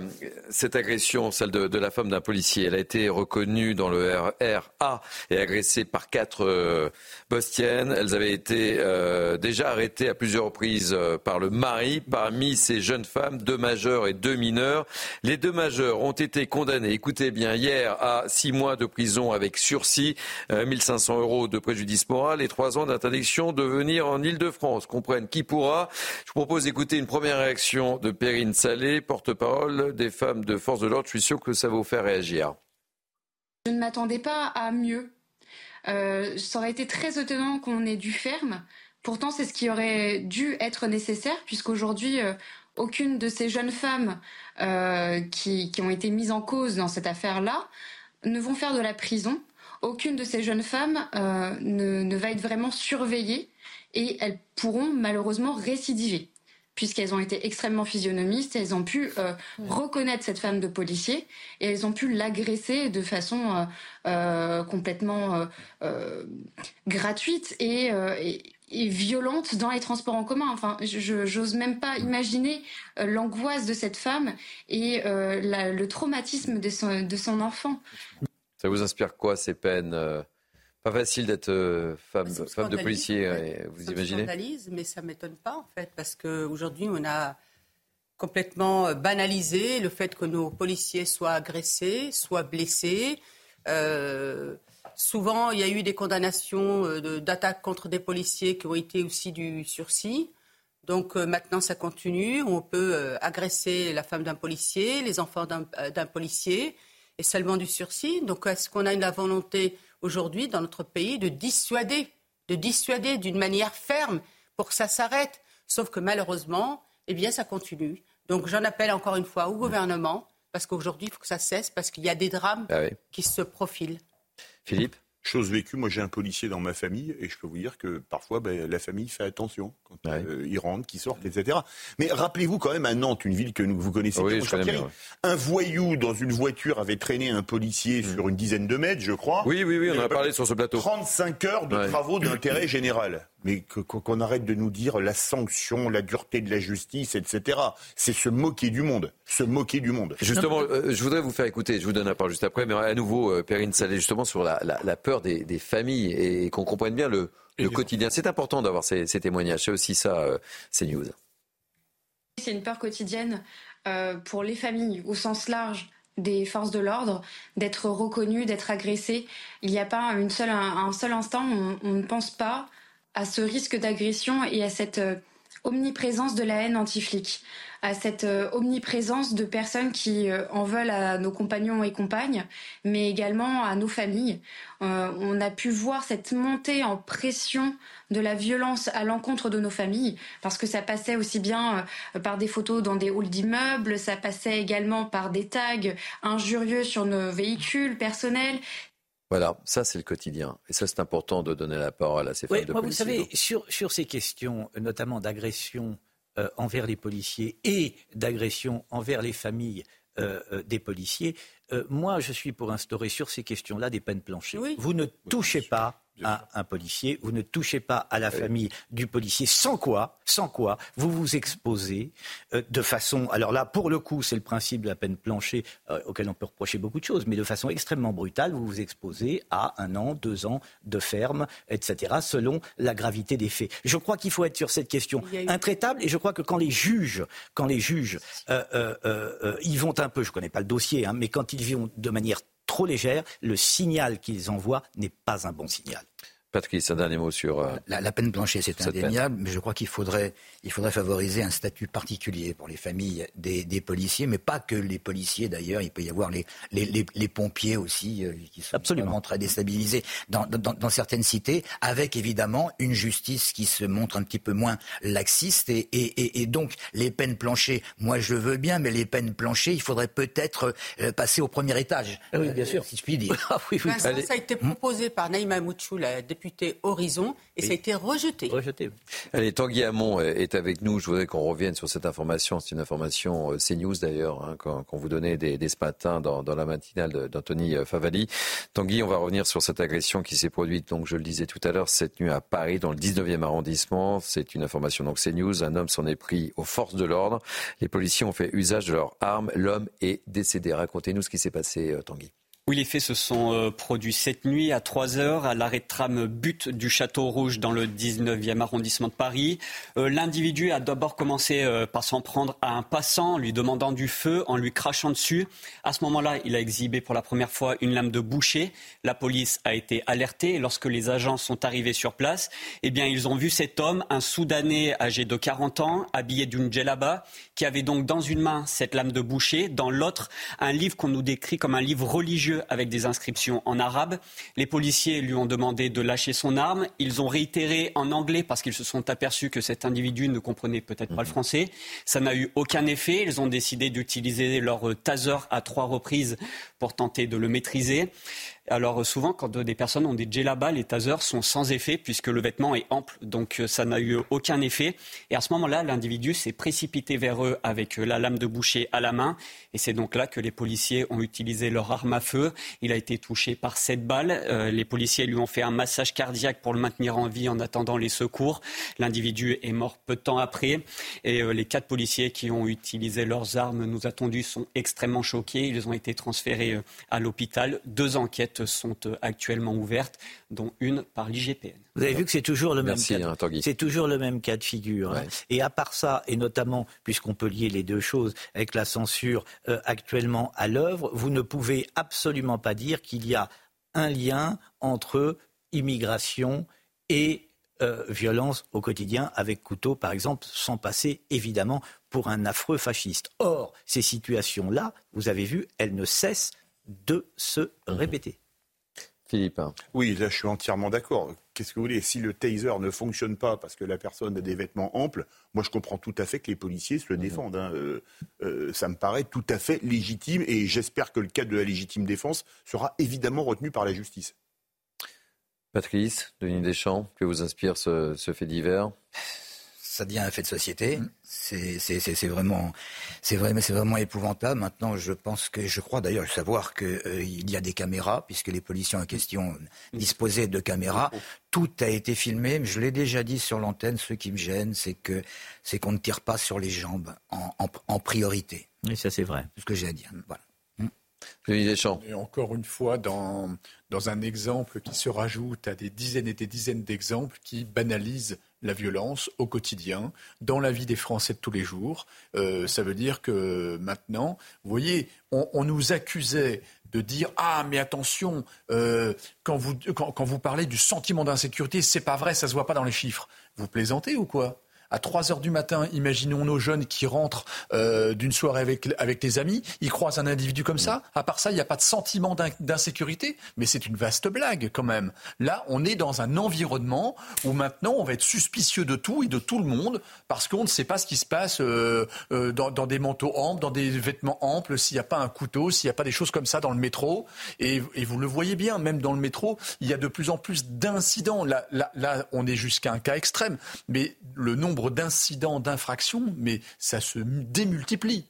cette agression, celle de, de la femme d'un policier. Elle a été reconnue dans le RA et agressée par quatre euh, bostiennes. Elles avaient été euh, déjà arrêtées à plusieurs reprises euh, par le mari. Parmi ces jeunes femmes, deux majeurs et deux mineurs. Les deux majeurs ont été condamnés, écoutez bien, hier à six mois de prison avec sursis, 1500 euros de préjudice moral et trois ans d'interdiction de venir en Ile-de-France. Comprenne qui pourra. Je vous propose d'écouter une première réaction de Perrine Salé, porte-parole des femmes de force de l'ordre. Je suis sûr que ça va vous faire réagir. Je ne m'attendais pas à mieux. Euh, ça aurait été très étonnant qu'on ait du ferme. Pourtant, c'est ce qui aurait dû être nécessaire, puisqu'aujourd'hui, euh, aucune de ces jeunes femmes euh, qui, qui, ont été mises en cause dans cette affaire-là ne vont faire de la prison. Aucune de ces jeunes femmes ne, ne va être vraiment surveillée et elles pourront malheureusement récidiver puisqu'elles ont été extrêmement physionomistes, elles ont pu euh, reconnaître cette femme de policier et elles ont pu l'agresser de façon euh, euh, complètement gratuite et, et, violente dans les transports en commun. Enfin, je j'ose même pas imaginer l'angoisse de cette femme et le traumatisme de son, de son enfant. Ça vous inspire quoi ces peines pas facile d'être euh, femme, femme de policier, vous imaginez Ça scandalise, mais ça m'étonne pas en fait, parce qu'aujourd'hui on a complètement euh, banalisé le fait que nos policiers soient agressés, soient blessés. Euh, souvent, il y a eu des condamnations d'attaques contre des policiers qui ont été aussi du sursis. Donc maintenant, ça continue. On peut agresser la femme d'un policier, les enfants d'un policier, et seulement du sursis. Donc est-ce qu'on a la volonté aujourd'hui dans notre pays de dissuader, de dissuader d'une manière ferme pour que ça s'arrête. Sauf que malheureusement, eh bien, ça continue. Donc j'en appelle encore une fois au gouvernement, parce qu'aujourd'hui, il faut que ça cesse, parce qu'il y a des drames ah qui se profilent. Philippe? Chose vécue, moi j'ai un policier dans ma famille et je peux vous dire que parfois ben, la famille fait attention quand euh, ils rentrent, qu'ils sortent, etc. Mais rappelez-vous quand même à Nantes, une ville que vous connaissez oui, un voyou dans une voiture avait traîné un policier mm. sur une dizaine de mètres, je crois. Oui, oui, oui, on en a parlé sur ce plateau. 35 heures de travaux d'intérêt général mais qu'on arrête de nous dire la sanction, la dureté de la justice, etc. C'est se moquer du monde, se moquer du monde. Justement, euh, je voudrais vous faire écouter, je vous donne la parole juste après, mais à nouveau, euh, Perrine Salé, justement sur la, peur des, familles et, qu'on comprenne bien le, quotidien. C'est important d'avoir ces, témoignages, c'est aussi ça, euh, c'est news. C'est une peur quotidienne pour les familles au sens large des forces de l'ordre, d'être reconnues, d'être agressées. Il n'y a pas une seule, un, seul instant, on, on ne pense pas à ce risque d'agression et à cette euh, omniprésence de la haine anti-flic, à cette euh, omniprésence de personnes qui euh, en veulent à nos compagnons et compagnes, mais également à nos familles. on a pu voir cette montée en pression de la violence à l'encontre de nos familles, parce que ça passait aussi bien par des photos dans des halls d'immeubles, ça passait également par des tags injurieux sur nos véhicules personnels, voilà, ça c'est le quotidien. Et ça c'est important de donner la parole à ces femmes de moi, Vous savez, sur, sur ces questions, notamment d'agression euh, envers les policiers et d'agression envers les familles euh, euh, des policiers, moi je suis pour instaurer sur ces questions-là des peines planchées. Vous ne touchez pas à un policier, vous ne touchez pas à la famille du policier, sans quoi, sans quoi, vous vous exposez euh, de façon, alors là, pour le coup, c'est le principe de la peine planchée euh, auquel on peut reprocher beaucoup de choses, mais de façon extrêmement brutale, vous vous exposez à un an, deux ans de ferme, etc., selon la gravité des faits. Je crois qu'il faut être sur cette question intraitable, et je crois que quand les juges, quand les juges, euh, y vont un peu, je ne connais pas le dossier, hein, mais quand ils vont de manière trop légère, le signal qu'ils envoient n'est pas un bon signal. Patrice, un dernier mot sur. Euh, la, peine planchée, c'est indéniable, mais je crois qu'il faudrait, il faudrait favoriser un statut particulier pour les familles des, policiers, mais pas que les policiers d'ailleurs. Il peut y avoir les, les, pompiers aussi, euh, qui sont Absolument. vraiment très déstabilisés dans, dans, certaines cités, avec évidemment une justice qui se montre un petit peu moins laxiste. Et, et, et donc, les peines planchées, moi je veux bien, mais les peines planchées, il faudrait peut-être euh, passer au premier étage. Ah oui, bien sûr. Si je puis dire. Ah oui, oui. ça, a été proposé par Naïma Mouchou, la députée Horizon et, ça a été rejeté. rejeté. Allez, Tanguy Hamon est avec nous. Je voudrais qu'on revienne sur cette information. C'est une information euh, CNews d'ailleurs, hein, qu'on vous donnait dès, ce matin dans, la matinale d'Anthony euh, Favali. Tanguy, on va revenir sur cette agression qui s'est produite, donc je le disais tout à l'heure, cette nuit à Paris, dans le 19e arrondissement. C'est une information donc CNews. Un homme s'en est pris aux forces de l'ordre. Les policiers ont fait usage de leurs armes. L'homme est décédé. Racontez-nous ce qui s'est passé, euh, Tanguy. Oui, les faits se sont euh, produits cette nuit à 3 heures à l'arrêt de tram but du Château Rouge dans le 19e arrondissement de Paris. Euh, l'individu a d'abord commencé euh, par s'en prendre à un passant, lui demandant du feu, en lui crachant dessus. À ce moment-là, il a exhibé pour la première fois une lame de boucher. La police a été alertée lorsque les agents sont arrivés sur place, eh bien, ils ont vu cet homme, un Soudanais âgé de 40 ans, habillé d'une djellaba, qui avait donc dans une main cette lame de boucher, dans l'autre un livre qu'on nous décrit comme un livre religieux lieu avec des inscriptions en arabe. Les policiers lui ont demandé de lâcher son arme. Ils ont réitéré en anglais parce qu'ils se sont aperçus que cet individu ne comprenait peut-être pas le mhm. français. Ça n'a eu aucun effet. Ils ont décidé d'utiliser leur taser à trois reprises pour tenter de le maîtriser. Alors souvent, quand des personnes ont des djellabas, les tasers sont sans effet puisque le vêtement est ample, donc euh, ça n'a eu aucun effet. Et à ce moment-là, l'individu s'est précipité vers eux avec euh, la lame de boucher à la main. Et c'est donc là que les policiers ont utilisé leur arme à feu. Il a été touché par sept balles. Euh, les policiers lui ont fait un massage cardiaque pour le maintenir en vie en attendant les secours. L'individu est mort peu de temps après. Et les quatre policiers qui ont utilisé leurs armes, nous attendus, sont extrêmement choqués. Ils ont été transférés à l'hôpital. Deux enquêtes sont euh, actuellement ouvertes, dont une par l'IGPN. Vous avez vu que c'est toujours le même cas. De, c'est toujours le même cas de figure. Hein. Et à part ça, et notamment puisqu'on peut lier les deux choses avec la censure euh, actuellement à l'œuvre, vous ne pouvez absolument pas dire qu'il y a un lien entre immigration et euh, violence au quotidien avec couteau, par exemple, sans passer évidemment pour un affreux fasciste. Or, ces situations-là, vous avez vu, elles ne cessent de se répéter. Philippe. Oui, là je suis entièrement d'accord. Qu'est-ce que vous voulez? Si le taser ne fonctionne pas parce que la personne a des vêtements amples, moi je comprends tout à fait que les policiers se le mhm. défendent. Hein. Euh, euh, ça me paraît tout à fait légitime et j'espère que le cas de la légitime défense sera évidemment retenu par la justice. Patrice, Denis Deschamps, que vous inspire ce, ce fait divers? Ça devient un fait de société. Mm. C'est vraiment, c'est vrai, mais c'est vraiment épouvantable. Maintenant, je pense que, je crois d'ailleurs savoir qu'il euh, y a des caméras, puisque les policiers en question mm. disposaient de caméras. Tout a été filmé, je l'ai déjà dit sur l'antenne. Ce qui me gêne, c'est que c'est qu'on ne tire pas sur les jambes en, en, priorité. Oui, ça c'est vrai. C'est ce que j'ai à dire. Voilà. Et encore une fois, dans, dans un exemple qui se rajoute à des dizaines et des dizaines d'exemples qui banalisent la violence au quotidien, dans la vie des Français de tous les jours. Euh, ça veut dire que maintenant, vous voyez, on, nous accusait de dire ah mais attention euh, quand vous quand, quand, vous parlez du sentiment d'insécurité c'est pas vrai ça se voit pas dans les chiffres vous plaisantez ou quoi? À 3 heures du matin, imaginons nos jeunes qui rentrent euh, d'une soirée avec, avec les amis, ils croisent un individu comme ça. À part ça, il n'y a pas de sentiment d'insécurité, mais c'est une vaste blague quand même. Là, on est dans un environnement où maintenant on va être suspicieux de tout et de tout le monde parce qu'on ne sait pas ce qui se passe euh, euh, dans, des manteaux amples, dans des vêtements amples, s'il n'y a pas un couteau, s'il n'y a pas des choses comme ça dans le métro. Et, et, vous le voyez bien, même dans le métro, il y a de plus en plus d'incidents. Là, là, là, on est jusqu'à un cas extrême, mais le nombre d'incidents, d'infractions, mais ça se démultiplie.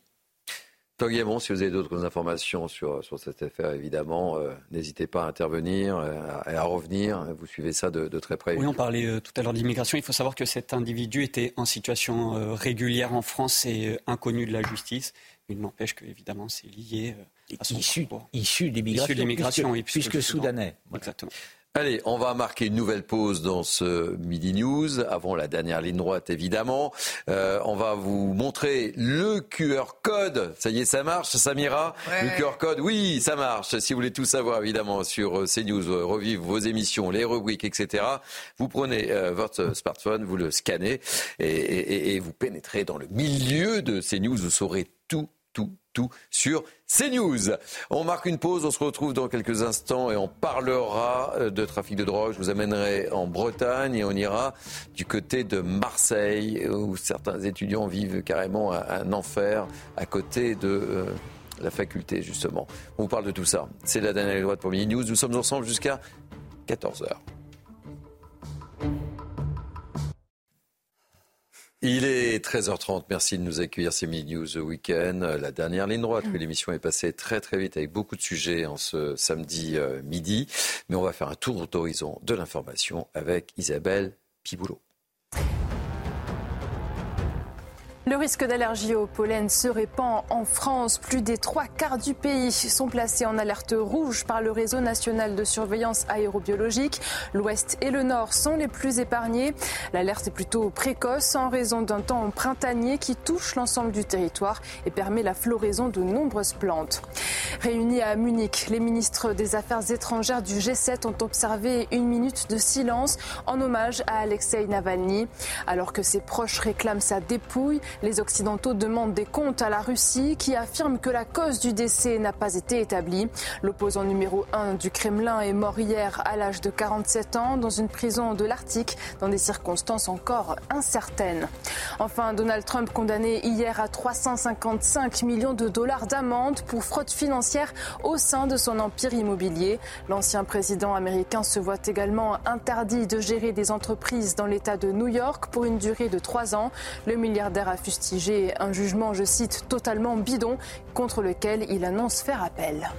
Tanguy bon, si vous avez d'autres informations sur, sur cette affaire, évidemment, euh, n'hésitez pas à intervenir et euh, à, revenir. Vous suivez ça de, très près. Oui, on parlait euh, tout à l'heure d'immigration. Il faut savoir que cet individu était en situation régulière en France et inconnu de la justice. Il n'empêche que, évidemment, c'est lié à son issu, issu d'immigration, puisque, puisque soudanais. Exactement. Allez, on va marquer une nouvelle pause dans ce Midi News, avant la dernière ligne droite évidemment. Euh, on va vous montrer le QR code. Ça y est, ça marche, Samira Le QR code, oui, ça marche. Si vous voulez tout savoir évidemment sur euh, CNews, euh, revivre vos émissions, les rubriques, etc., vous prenez votre smartphone, vous le scannez et, et vous pénétrez dans le milieu de CNews. Vous saurez tout tout, tout sur CNews. On marque une pause, on se retrouve dans quelques instants et on parlera euh, de trafic de drogue. Je vous amènerai en Bretagne et on ira du côté de Marseille où certains étudiants vivent carrément un, enfer à côté de... Euh, la faculté, justement. On vous parle de tout ça. C'est la dernière droite pour Mini News. Nous sommes ensemble jusqu'à 14h. Il est 13h30. Merci de nous accueillir. C'est Midi News Weekend. La dernière ligne droite. L'émission est passée très très vite avec beaucoup de sujets en ce samedi euh, midi. Mais on va faire un tour d'horizon de l'information avec Isabelle Piboulot. Le risque d'allergie au pollen se répand en France. Plus des trois quarts du pays sont placés en alerte rouge par le réseau national de surveillance aérobiologique. L'ouest et le nord sont les plus épargnés. L'alerte est plutôt précoce en raison d'un temps printanier qui touche l'ensemble du territoire et permet la floraison de nombreuses plantes. Réunis à Munich, les ministres des Affaires étrangères du G7 ont observé une minute de silence en hommage à Alexei Navalny. Alors que ses proches réclament sa dépouille, Les Occidentaux demandent des comptes à la Russie qui affirme que la cause du décès n'a pas été établie. L'opposant numéro 1 du Kremlin est mort hier à l'âge de 47 ans dans une prison de l'Arctique dans des circonstances encore incertaines. Enfin, Donald Trump condamné hier à 355 millions de dollars d'amende pour fraude financière au sein de son empire immobilier. L'ancien président américain se voit également interdit de gérer des entreprises dans l'État de New York pour une durée de trois ans. Le milliardaire a un jugement, je cite, totalement bidon contre lequel il annonce faire appel.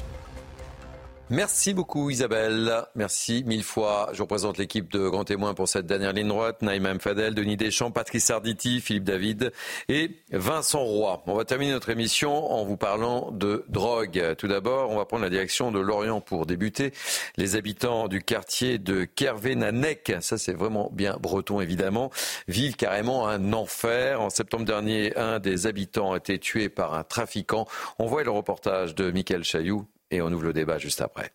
Merci beaucoup Isabelle. Merci mille fois. Je représente l'équipe de grands témoins pour cette dernière ligne droite. Naïma Mfadel, Denis Deschamps, Patrice Arditi, Philippe David et Vincent Roy. On va terminer notre émission en vous parlant de drogue. Tout d'abord, on va prendre la direction de Lorient pour débuter. Les habitants du quartier de Kervénanec, ça c'est vraiment bien breton évidemment, vivent carrément un enfer. En septembre dernier, un des habitants a été tué par un trafiquant. On voit le reportage de Michael Chailloux et on ouvre le débat juste après.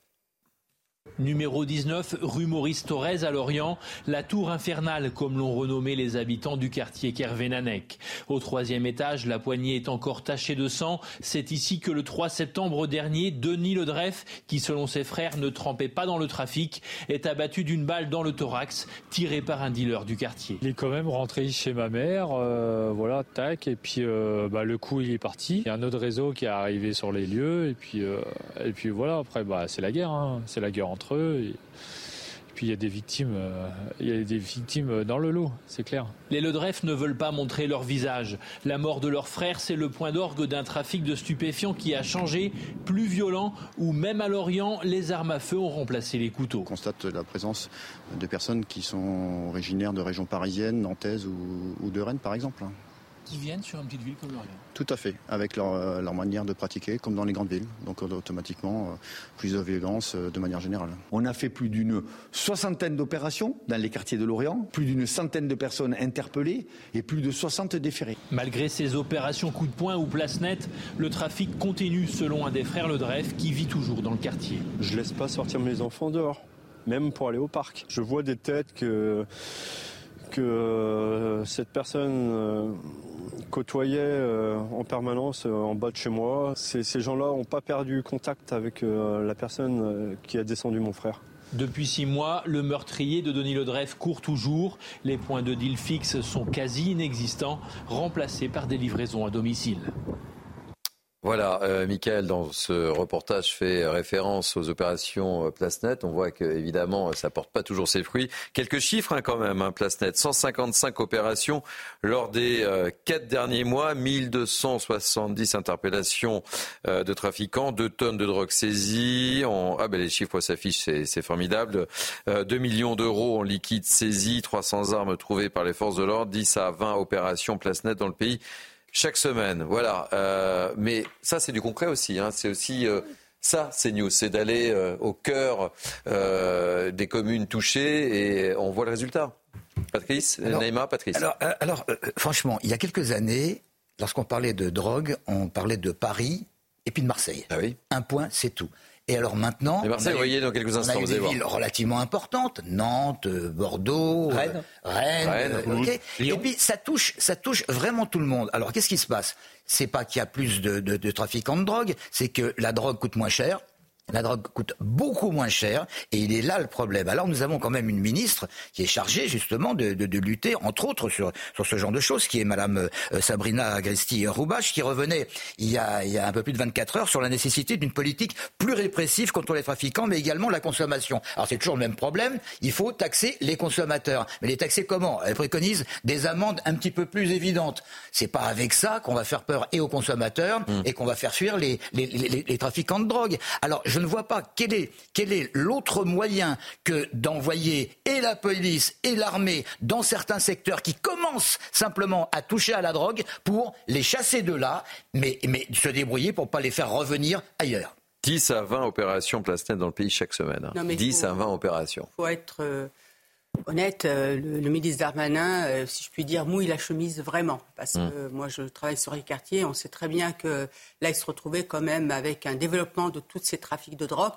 Numéro 19, rue Maurice Thorez à Lorient, la tour infernale, comme l'ont renommé les habitants du quartier Kervénanec. Au troisième étage, la poignée est encore tachée de sang. C'est ici que le 3 septembre dernier, Denis Ledreff, qui selon ses frères ne trempait pas dans le trafic, est abattu d'une balle dans le thorax, tiré par un dealer du quartier. Il est quand même rentré chez ma mère, euh, voilà, tac, et puis euh, bah, le coup il est parti. Il y a un autre réseau qui est arrivé sur les lieux, et puis, euh, et puis voilà, après bah, c'est la guerre, hein. c'est la guerre entre eux. Et, puis il y a des victimes, euh, il y a des victimes dans le lot, c'est clair. Les Ledreff ne veulent pas montrer leur visage. La mort de leur frère, c'est le point d'orgue d'un trafic de stupéfiants qui a changé, plus violent, où même à Lorient, les armes à feu ont remplacé les couteaux. On constate la présence de personnes qui sont originaires de régions parisiennes, nantaises ou, ou de Rennes par exemple qui viennent sur une petite ville comme Lorient. Tout à fait, avec leur, leur, manière de pratiquer, comme dans les grandes villes. Donc automatiquement, euh, plus de violence euh, de manière générale. On a fait plus d'une soixantaine d'opérations dans les quartiers de Lorient, plus d'une centaine de personnes interpellées et plus de 60 déférés. Malgré ces opérations coup de poing ou place nette, le trafic continue selon un des frères Le Dreyf qui vit toujours dans le quartier. Je laisse pas sortir mes enfants dehors, même pour aller au parc. Je vois des têtes que que euh, cette personne euh, côtoyait euh, en permanence en bas de chez moi. Ces, gens-là n'ont pas perdu contact avec la personne qui a descendu mon frère. Depuis six mois, le meurtrier de Denis Ledreff court toujours. Les points de deal fixes sont quasi inexistants, remplacés par des livraisons à domicile. Voilà, euh, Michael, dans ce reportage fait référence aux opérations euh, PlaceNet. On voit que évidemment, ça porte pas toujours ses fruits. Quelques chiffres hein, quand même, hein, PlaceNet. 155 opérations lors des euh, quatre derniers mois, 1270 interpellations euh, de trafiquants, 2 tonnes de drogue saisies. Ah ben les chiffres s'affichent, c'est formidable. 2 millions d'euros en liquide saisis, 300 armes trouvées par les forces de l'ordre, 10 à 20 opérations PlaceNet dans le pays chaque semaine. Voilà. Euh, mais ça, c'est du concret aussi. Hein. C'est aussi euh, ça, c'est news. C'est d'aller euh, au cœur des communes touchées et on voit le résultat. Patrice, Neymar, Patrice. Alors, alors franchement, il y a quelques années, lorsqu'on parlait de drogue, on parlait de Paris et puis de Marseille. Ah oui. Un point, c'est tout. Et alors maintenant, Et Marseille, on a vous voyez dans quelques instants, on a eu des voir. villes relativement importantes, Nantes, euh, Bordeaux, Rennes. euh, Rennes, Rennes, euh. Lyon. Et puis ça touche, ça touche vraiment tout le monde. Alors qu'est-ce qui se passe? C'est pas qu'il y a plus de, de, de trafiquants de drogue, c'est que la drogue coûte moins cher. La drogue coûte beaucoup moins cher et il est là le problème. Alors nous avons quand même une ministre qui est chargée justement de, de, de lutter entre autres sur, sur ce genre de choses, qui est Madame euh, Sabrina Agresti-Roubache, qui revenait il y, a, il y a un peu plus de 24 heures sur la nécessité d'une politique plus répressive contre les trafiquants, mais également la consommation. Alors c'est toujours le même problème, il faut taxer les consommateurs. Mais les taxer comment? Elle préconise des amendes un petit peu plus évidentes. C'est pas avec ça qu'on va faire peur et aux consommateurs et qu'on va faire fuir les, les, les, les trafiquants de drogue. Alors je ne vois pas quel est, quel est l'autre moyen que d'envoyer et la police et l'armée dans certains secteurs qui commencent simplement à toucher à la drogue pour les chasser de là, mais, mais se débrouiller pour pas les faire revenir ailleurs. 10 à 20 opérations PlaceNet dans le pays chaque semaine. hein. Non, mais 10 faut- à 20 opérations. Il faut être euh, honnête. euh, le, le ministre Darmanin, euh, si je puis dire, mouille la chemise vraiment. Parce Mm. que moi, je travaille sur les quartiers. On sait très bien que là, il se retrouvait quand même avec un développement de tous ces trafics de drogue.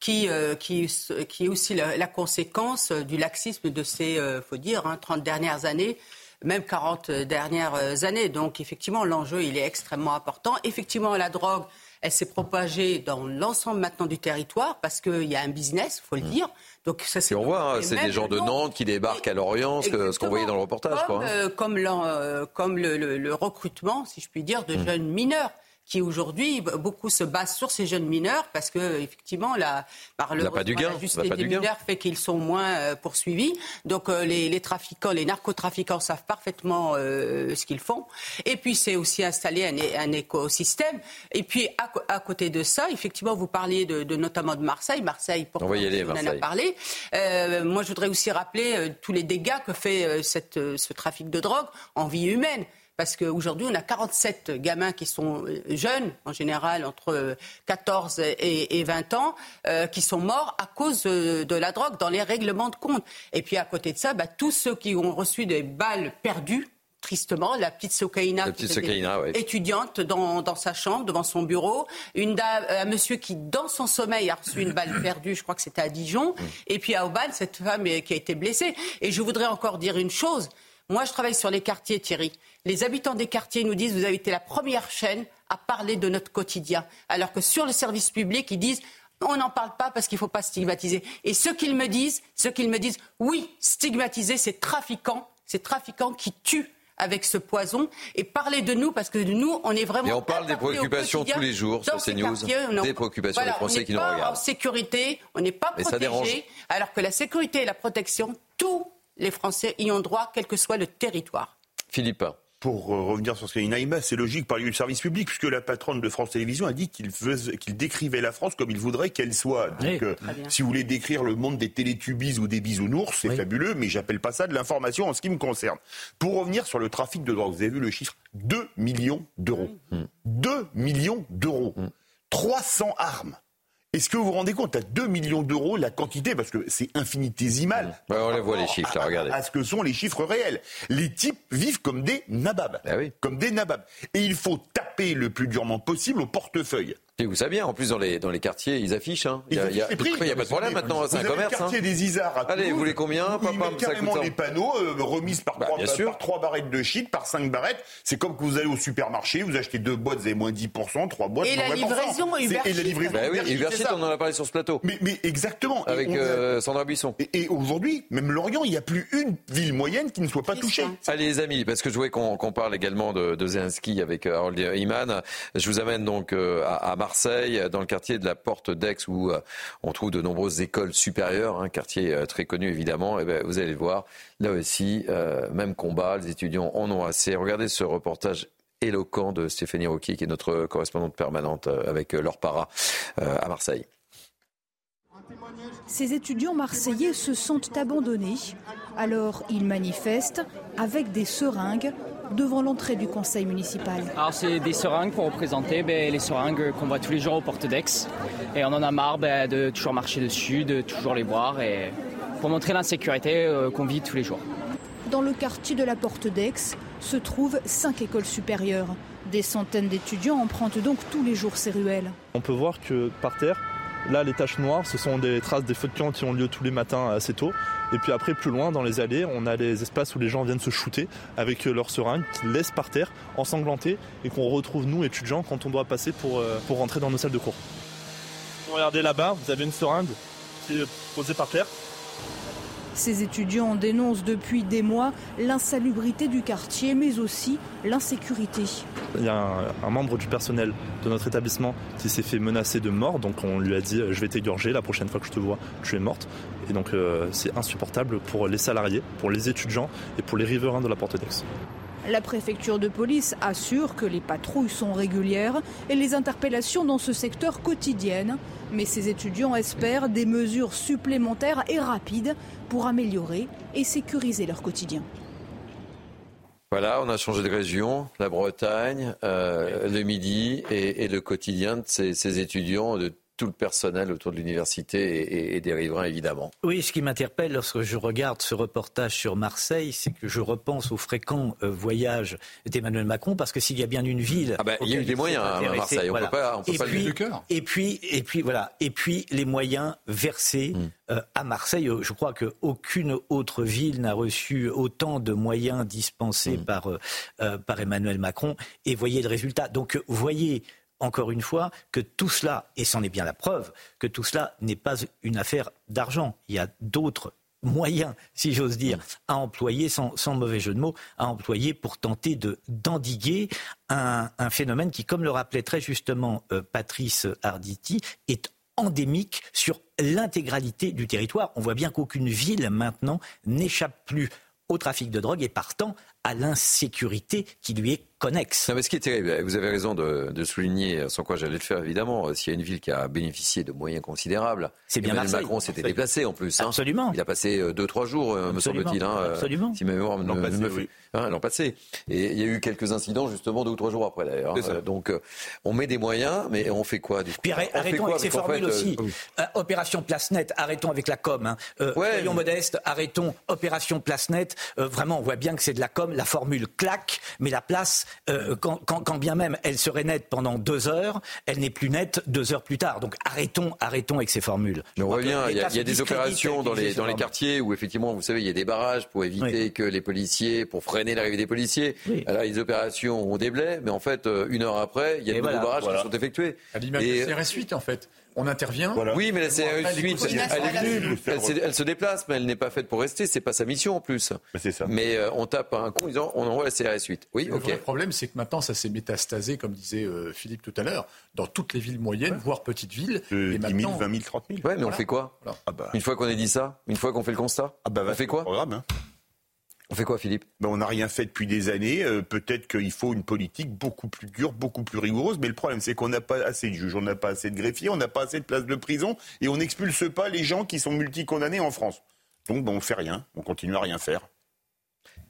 qui, euh, qui, qui est aussi la, conséquence du laxisme de ces, euh, faut dire, hein, 30 dernières années même 40 dernières années. Donc effectivement, l'enjeu, il est extrêmement important. Effectivement, la drogue, elle s'est propagée dans l'ensemble maintenant du territoire parce qu'il y a un business, il faut le mmh. dire. Donc ça, c'est on voit, hein, c'est des gens de Nantes qui débarquent à Lorient, ce, qu'on voyait dans le reportage. Comme, quoi, hein. euh, comme, euh, comme le, le, recrutement, si je puis dire, de mmh. jeunes mineurs qui aujourd'hui beaucoup se basent sur ces jeunes mineurs parce que effectivement la par le pas du gain, la justice des mineurs fait qu'ils sont moins euh, poursuivis. Donc euh, les, les, trafiquants, les narcotrafiquants savent parfaitement euh, ce qu'ils font. Et puis c'est aussi installer un, un, écosystème. Et puis à, à, côté de ça, effectivement, vous parliez de, de notamment de Marseille. Marseille, pourquoi on en a parlé. moi, je voudrais aussi rappeler tous les dégâts que fait cette, ce trafic de drogue en vie humaine parce qu'aujourd'hui, on a 47 gamins qui sont euh, jeunes, en général entre 14 et, 20 ans, euh, qui sont morts à cause de, la drogue dans les règlements de compte. Et puis à côté de ça, bah, tous ceux qui ont reçu des balles perdues, tristement, la petite Sokaina, étudiante dans, dans, sa chambre, devant son bureau, une dame, un monsieur qui, dans son sommeil, a reçu une balle perdue, je crois que c'était à Dijon, mm. et puis à Aubane, cette femme qui a été blessée. Et je voudrais encore dire une chose, moi, je travaille sur les quartiers, Thierry. Les habitants des quartiers nous disent, vous avez été la première chaîne à parler de notre quotidien. Alors que sur le service public, ils disent, on n'en parle pas parce qu'il ne faut pas stigmatiser. Et ce qu'ils me disent, ce qu'ils me disent, oui, stigmatiser, c'est trafiquant, c'est trafiquant qui tue avec ce poison et parler de nous parce que nous, on est vraiment. Et on parle des préoccupations tous les jours sur CNews, des préoccupations des Français qui nous regardent. On n'est pas en sécurité, on n'est pas protégé, alors que la sécurité et la protection, tout les Français y ont droit, quel que soit le territoire. Philippe. Pour euh, revenir sur ce qu'a dit Naïma, c'est logique par du service public, puisque la patronne de France Télévisions a dit qu'il décrivait la France comme il voudrait qu'elle soit. Donc, euh, si vous voulez décrire le monde des télétubbies ou des bisounours, c'est fabuleux, mais j'appelle pas ça de l'information en ce qui me concerne. Pour revenir sur le trafic de drogue, vous avez vu le chiffre? 2 millions d'euros. 2 mmh. millions d'euros. 300 mmh. armes. Est-ce que vous vous rendez compte, à 2 millions d'euros, la quantité, parce que c'est infinitésimal. on les voit les chiffres, regardez. À ce que sont les chiffres réels. Les types vivent comme des nababs. Ah oui. Comme des nababs. Et il faut taper le plus durement possible au portefeuille. Et vous savez bien, en plus dans les, dans les quartiers, ils affichent. Hein. Il n'y a, a, pas de problème maintenant, c'est un commerce. Le quartier hein. des Isards. Allez, vous voulez combien Papa, Ils mettent carrément les panneaux euh, remises par, bah, trois, par trois barrettes de shit, par cinq barrettes. C'est comme que vous allez au supermarché, vous achetez deux boîtes, vous avez moins 10%, trois boîtes, et la livraison Uber Et la livraison bah oui, Uber on en a parlé sur ce plateau. Mais, mais exactement. Avec euh, Sandra Buisson. Et, aujourd'hui, même Lorient, il n'y a plus une ville moyenne qui ne soit pas touchée. Allez les amis, parce que je voulais qu'on parle également de, Zelensky avec euh, Harold Iman. Je vous amène donc à Marseille, dans le quartier de la Porte d'Aix où euh, on trouve de nombreuses écoles supérieures, un hein, quartier euh, très connu évidemment. Et eh ben, vous allez voir, là aussi, euh, même combat, les étudiants en ont assez. Regardez ce reportage éloquent de Stéphanie Rocky, qui est notre correspondante permanente avec leur para à Marseille. Ces étudiants marseillais se sentent abandonnés, alors ils manifestent avec des seringues devant l'entrée du conseil municipal. Alors c'est des seringues pour représenter ben, les seringues qu'on voit tous les jours aux portes d'Aix. Et on en a marre ben, de toujours marcher dessus, de toujours les boire, et pour montrer l'insécurité euh, qu'on vit tous les jours. Dans le quartier de la porte d'Aix se trouvent cinq écoles supérieures. Des centaines d'étudiants empruntent donc tous les jours ces ruelles. On peut voir que par terre, Là, les taches noires, ce sont des traces des feux de camp qui ont lieu tous les matins assez tôt. Et puis après, plus loin, dans les allées, on a les espaces où les gens viennent se shooter avec euh, leurs seringues qu'ils laissent par terre, ensanglantés, et qu'on retrouve, nous, étudiants, quand on doit passer pour, euh, pour rentrer dans nos salles de cours. Regardez là-bas, vous avez une seringue qui est posée par terre. Ces étudiants dénoncent depuis des mois l'insalubrité du quartier, mais aussi l'insécurité. Il y a un, membre du personnel de notre établissement qui s'est fait menacer de mort, donc on lui a dit je vais t'égorger la prochaine fois que je te vois, tu es morte. Et donc euh, c'est insupportable pour les salariés, pour les étudiants et pour les riverains de la Porte d'Aix. La préfecture de police assure que les patrouilles sont régulières et les interpellations dans ce secteur quotidiennes. Mais ces étudiants espèrent des mesures supplémentaires et rapides pour améliorer et sécuriser leur quotidien. Voilà, on a changé de région, la Bretagne, euh, le Midi et, le quotidien de ces, étudiants tout le personnel autour de l'université et, des riverains, évidemment. Oui, ce qui m'interpelle lorsque je regarde ce reportage sur Marseille, c'est que je repense aux fréquents euh, voyages d'Emmanuel Macron, parce que s'il y a bien une ville... Ah ben, il y a eu des moyens à Marseille, on ne peut pas, on peut et pas puis, le cœur. Et puis, et puis, voilà, et puis les moyens versés hmm. euh, à Marseille. Je crois qu'aucune autre ville n'a reçu autant de moyens dispensés hmm. par, euh, par Emmanuel Macron. Et voyez le résultat. Donc, voyez encore une fois, que tout cela, et c'en est bien la preuve, que tout cela n'est pas une affaire d'argent. Il y a d'autres moyens, si j'ose dire, à employer, sans, mauvais jeu de mots, à employer pour tenter de d'endiguer un, phénomène qui, comme le rappelait très justement euh, Patrice Arditi, est endémique sur l'intégralité du territoire. On voit bien qu'aucune ville maintenant n'échappe plus au trafic de drogue et partant à l'insécurité qui lui est connexe. mais ce qui est terrible, vous avez raison de, souligner, sans quoi j'allais le faire évidemment, s'il y a une ville qui a bénéficié de moyens considérables, c'est bien Emmanuel Macron s'était déplacé en plus. Hein. Absolument. Il a passé 2-3 euh, jours, euh, me semble-t-il. Hein, euh, Absolument. Si ma mémoire l'an passé, me hein, l'an passé. Et il y a eu quelques incidents justement deux ou trois jours après d'ailleurs. donc on met des moyens, mais on fait quoi du coup? Puis arrêtons avec ces formules aussi. opération Place Net, arrêtons avec la com. Hein. soyons modestes, arrêtons Opération Place Net. vraiment, on voit bien que c'est de la com. La formule claque, mais la place, quand, quand, bien même elle serait nette pendant deux heures, elle n'est plus nette deux heures plus tard. Donc arrêtons, arrêtons avec ces formules. on revient, il y a, des opérations dans les, dans les quartiers où effectivement, vous savez, il y a des barrages pour éviter que les policiers, pour freiner l'arrivée des policiers. Alors les opérations ont des blés, mais en fait, euh, une heure après, il y a de nouveaux barrages qui sont effectués. À l'image de CRS 8 en fait on intervient. Oui, mais la CRS 8, elle, se déplace, mais elle n'est pas faite pour rester. C'est pas sa mission en plus. C'est ça. Mais euh, on tape un con, disant, on envoie la CRS 8. Oui, le vrai problème, c'est que maintenant, ça s'est métastasé, comme disait euh, Philippe tout à l'heure, dans toutes les villes moyennes, voire petites villes. Euh, 10 000, 20 000, 30 000. Ouais, mais on fait quoi ah bah. Une fois qu'on a dit ça, une fois qu'on fait le constat, ah bah, on fait quoi programme, hein. On fait quoi, Philippe? Ben, On n'a rien fait depuis des années. Euh, peut-être qu'il faut une politique beaucoup plus dure, beaucoup plus rigoureuse. Mais le problème, c'est qu'on n'a pas assez de juges, on n'a pas assez de greffiers, on n'a pas assez de places de prison et on n'expulse pas les gens qui sont multicondamnés en France. Donc, ben, on fait rien. On continue à rien faire.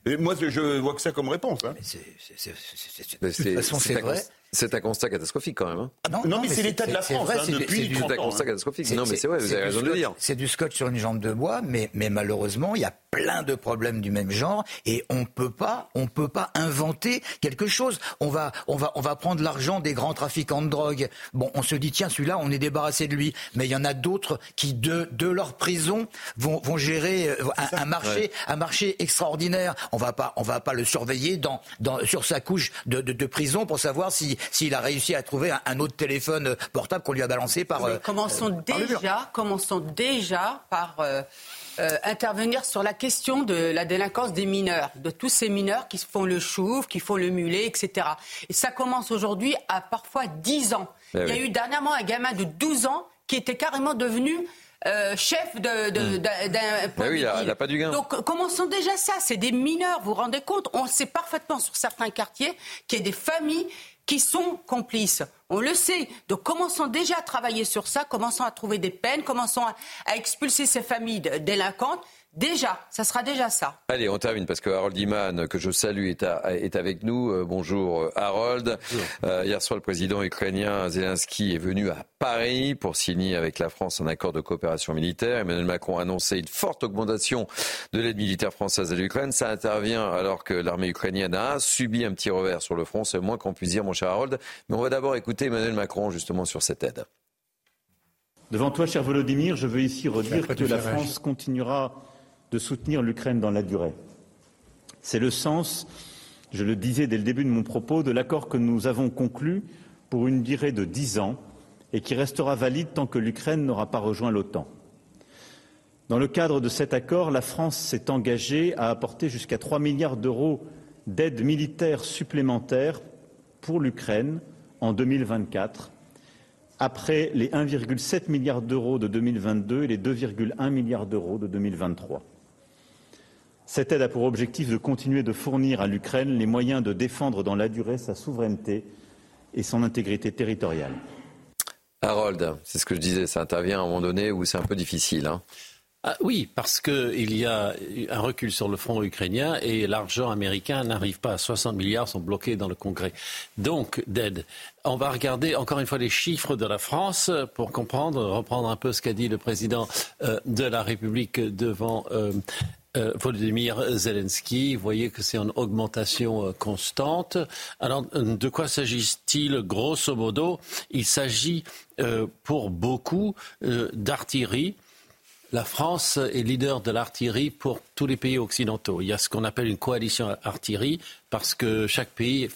Et moi, je vois que ça comme réponse. Hein. de toute façon, c'est vrai. C'est un constat catastrophique quand même. Hein. Ah non, mais, c'est l'état de la France hein, depuis C'est un constat catastrophique. Non, mais c'est vrai, vous avez raison de le dire. C'est du scotch sur une jambe de bois, mais, mais malheureusement, il y a plein de problèmes du même genre et on peut pas, on peut pas inventer quelque chose. On va, on va, on va prendre l'argent des grands trafiquants de drogue. Bon, on se dit tiens, celui-là, on est débarrassé de lui. Mais il y en a d'autres qui de, de leur prison vont, vont gérer euh, un, marché, un marché extraordinaire. On va pas, on va pas le surveiller dans, dans sur sa couche de, de, de prison pour savoir si s'il a réussi à trouver un, autre téléphone portable qu'on lui a balancé par. Euh, commençons déjà, commençons déjà par. Euh, euh, intervenir sur la question de la délinquance des mineurs, de tous ces mineurs qui font le chouf, qui font le mulet, etc. Et ça commence aujourd'hui à parfois 10 ans. Eh il y a eu dernièrement un gamin de 12 ans qui était carrément devenu chef d'un de, hmm. point oui, il n'a pas du gain. Donc commençons déjà ça, c'est des mineurs, vous vous rendez compte? On sait parfaitement sur certains quartiers qu'il y a des familles qui sont complices. On le sait. Donc commençons déjà à travailler sur ça, commençons à trouver des peines, commençons à, expulser ces familles délinquantes. Déjà, ça sera déjà ça. Allez, on termine parce que Harold Iman, que je salue, est, est avec nous. Euh, bonjour euh, Harold. Euh, hier soir, le président ukrainien Zelensky est venu à Paris pour signer avec la France un accord de coopération militaire. Emmanuel Macron a annoncé une forte augmentation de l'aide militaire française à l'Ukraine. Ça intervient alors que l'armée ukrainienne a subi un petit revers sur le front, c'est moins qu'on puisse dire, mon cher Harold. Mais on va d'abord écouter Emmanuel Macron justement sur cette aide. Devant toi, cher Volodymyr, je veux ici redire que la France continuera de soutenir l'Ukraine dans la durée. C'est le sens, je le disais dès le début de mon propos, de l'accord que nous avons conclu pour une durée de dix ans et qui restera valide tant que l'Ukraine n'aura pas rejoint l'OTAN. Dans le cadre de cet accord, la France s'est engagée à apporter jusqu'à 3 milliards d'euros d'aide militaire supplémentaire pour l'Ukraine en 2024, après les 1,7 milliard d'euros de 2022 et les 2,1 milliards d'euros de 2023. Cette aide a pour objectif de continuer de fournir à l'Ukraine les moyens de défendre dans la durée sa souveraineté et son intégrité territoriale. Harold, c'est ce que je disais, ça intervient à un moment donné où c'est un peu difficile. Hein. Ah, oui, parce qu'il y a un recul sur le front ukrainien et l'argent américain n'arrive pas. 60 milliards sont bloqués dans le Congrès. Donc, d'aide. On va regarder encore une fois les chiffres de la France pour comprendre, reprendre un peu ce qu'a dit le président euh, de la République devant euh, euh, Volodymyr Zelensky. Vous voyez que c'est une augmentation constante. Alors, de quoi s'agit-il? Grosso modo, il s'agit pour beaucoup d'artillerie la France est leader de l'artillerie pour tous les pays occidentaux. Il y a ce qu'on appelle une coalition artillerie parce que chaque pays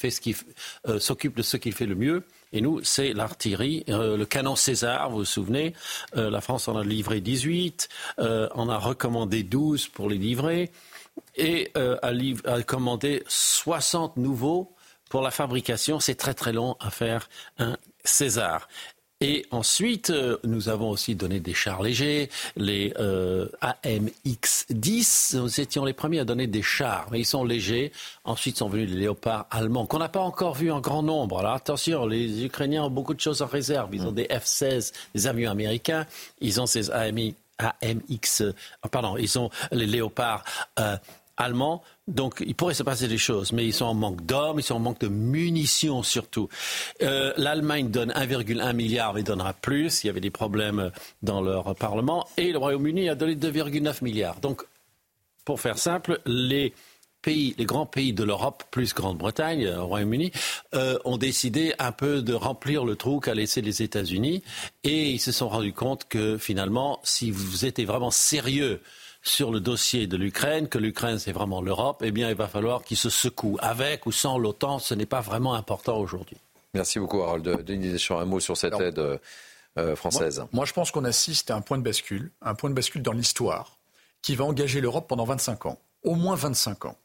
euh, s'occupe de ce qu'il fait le mieux. Et nous, c'est l'artillerie. Euh, le canon César, vous vous souvenez, euh, la France en a livré 18, on a recommandé 12 pour les livrer et a, a commandé 60 nouveaux pour la fabrication. C'est très très long à faire un César. Et ensuite, euh, nous avons aussi donné des chars légers, les euh, AMX-10. Nous étions les premiers à donner des chars, mais ils sont légers. Ensuite sont venus les léopards allemands, qu'on n'a pas encore vus en grand nombre. Alors attention, les Ukrainiens ont beaucoup de choses en réserve. Ils ont mm. des F-16, des avions américains. Ils ont ces AMX, euh, pardon, ils ont les léopards allemands. Donc, il pourrait se passer des choses, mais ils sont en manque d'hommes, ils sont en manque de munitions surtout. Euh, L'Allemagne donne 1,1 milliard, mais donnera plus. Il y avait des problèmes dans leur Parlement. Et le Royaume-Uni a donné 2,9 milliards. Donc, pour faire simple, les pays, les grands pays de l'Europe, plus Grande-Bretagne, euh, Royaume-Uni, euh, ont décidé un peu de remplir le trou qu'a laissé les États-Unis. Et ils se sont rendus compte que finalement, si vous étiez vraiment sérieux sur le dossier de l'Ukraine, que l'Ukraine c'est vraiment l'Europe, eh bien il va falloir qu'il se secoue. Avec ou sans l'OTAN, ce n'est pas vraiment important aujourd'hui. Merci beaucoup Harold. Denis Deschamps, un mot sur cette aide euh, euh, française. Moi, je pense qu'on assiste à un point de bascule, un point de bascule dans l'histoire qui va engager l'Europe pendant 25 ans, au moins 25 ans.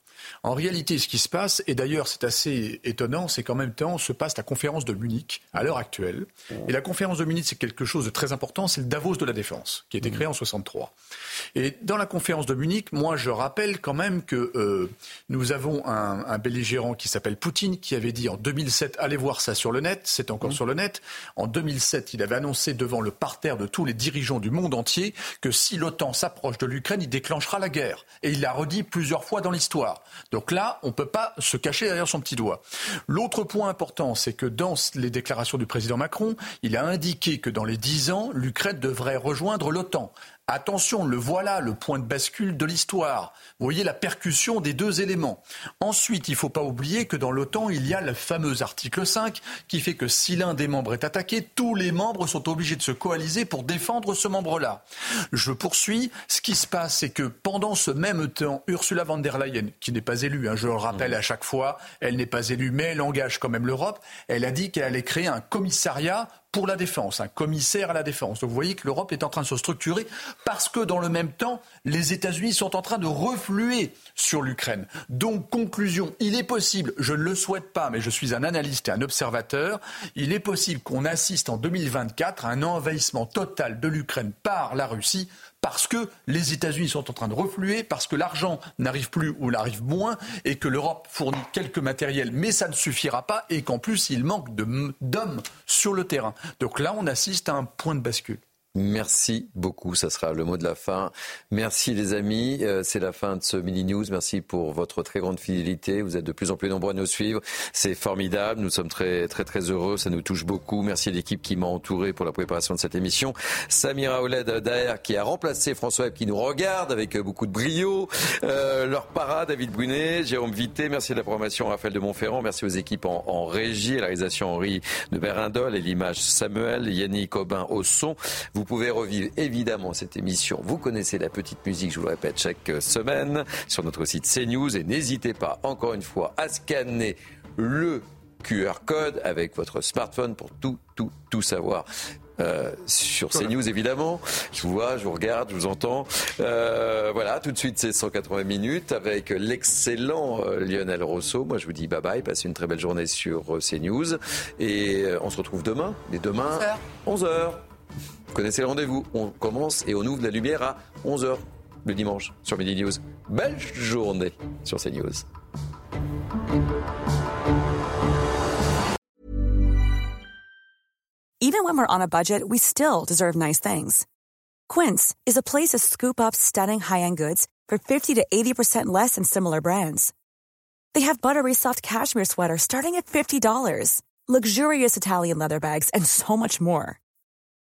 En réalité, ce qui se passe, et d'ailleurs c'est assez étonnant, c'est qu'en même temps se passe la conférence de Munich à l'heure actuelle. Et la conférence de Munich, c'est quelque chose de très important, c'est le Davos de la défense, qui a été créé en 63. Et dans la conférence de Munich, moi je rappelle quand même que euh, nous avons un, un, belligérant qui s'appelle Poutine, qui avait dit en 2007, allez voir ça sur le net, c'est encore sur le net. En 2007, il avait annoncé devant le parterre de tous les dirigeants du monde entier que si l'OTAN s'approche de l'Ukraine, il déclenchera la guerre. Et il l'a redit plusieurs fois dans l'histoire. Donc là, on ne peut pas se cacher derrière son petit doigt. L'autre point important, c'est que dans les déclarations du président Macron, il a indiqué que dans les dix ans, l'Ukraine devrait rejoindre l'OTAN. Attention, le voilà, le point de bascule de l'histoire. Vous voyez la percussion des deux éléments. Ensuite, il ne faut pas oublier que dans l'OTAN, il y a le fameux article 5 qui fait que si l'un des membres est attaqué, tous les membres sont obligés de se coaliser pour défendre ce membre-là. Je poursuis. Ce qui se passe, c'est que pendant ce même temps, Ursula von der Leyen, qui n'est pas élue, hein, je le rappelle à chaque fois, elle n'est pas élue, mais elle engage quand même l'Europe, elle a dit qu'elle allait créer un commissariat pour la défense, un commissaire à la défense. Donc vous voyez que l'Europe est en train de se structurer parce que dans le même temps, les États-Unis sont en train de refluer sur l'Ukraine. Donc conclusion, il est possible, je ne le souhaite pas, mais je suis un analyste et un observateur, il est possible qu'on assiste en 2024 à un envahissement total de l'Ukraine par la Russie parce que les États-Unis sont en train de refluer, parce que l'argent n'arrive plus ou n'arrive moins, et que l'Europe fournit quelques matériels, mais ça ne suffira pas, et qu'en plus il manque d'hommes sur le terrain. Donc là, on assiste à un point de bascule. Merci beaucoup, ça sera le mot de la fin. Merci les amis, euh, c'est la fin de ce mini news. Merci pour votre très grande fidélité. Vous êtes de plus en plus nombreux à nous suivre. C'est formidable. Nous sommes très très très heureux. Ça nous touche beaucoup. Merci à l'équipe qui m'a entouré pour la préparation de cette émission. Samira Ouled Daher qui a remplacé François qui nous regarde avec beaucoup de brio. Euh, leur para David Brunet, Jérôme Vité. Merci de la programmation Raphaël de Montferrand. Merci aux équipes en, en régie, à la réalisation Henri de Berindol et l'image Samuel, Yannick Aubin au son. Pouvez revivre évidemment cette émission. Vous connaissez la petite musique, je vous le répète, chaque semaine sur notre site CNews. Et n'hésitez pas, encore une fois, à scanner le QR code avec votre smartphone pour tout, tout, tout savoir. Euh, sur CNews évidemment. Je vous vois, je vous regarde, je vous entends. Euh, voilà, tout de suite c'est 180 minutes avec l'excellent euh, Lionel Rousseau. Moi je vous dis bye bye, passez une très belle journée sur CNews et on se retrouve demain. Et demain, 11h. 11h. Vous connaissez le rendez-vous. On commence et on ouvre la lumière à 11h le dimanche sur Midi News. Belle journée sur CNews. Even when we're on a budget, we still deserve nice things. Quince is a place to scoop up stunning high-end goods for 50 to 80% less than similar brands. They have buttery soft cashmere sweaters starting at $50, luxurious Italian leather bags, and so much more.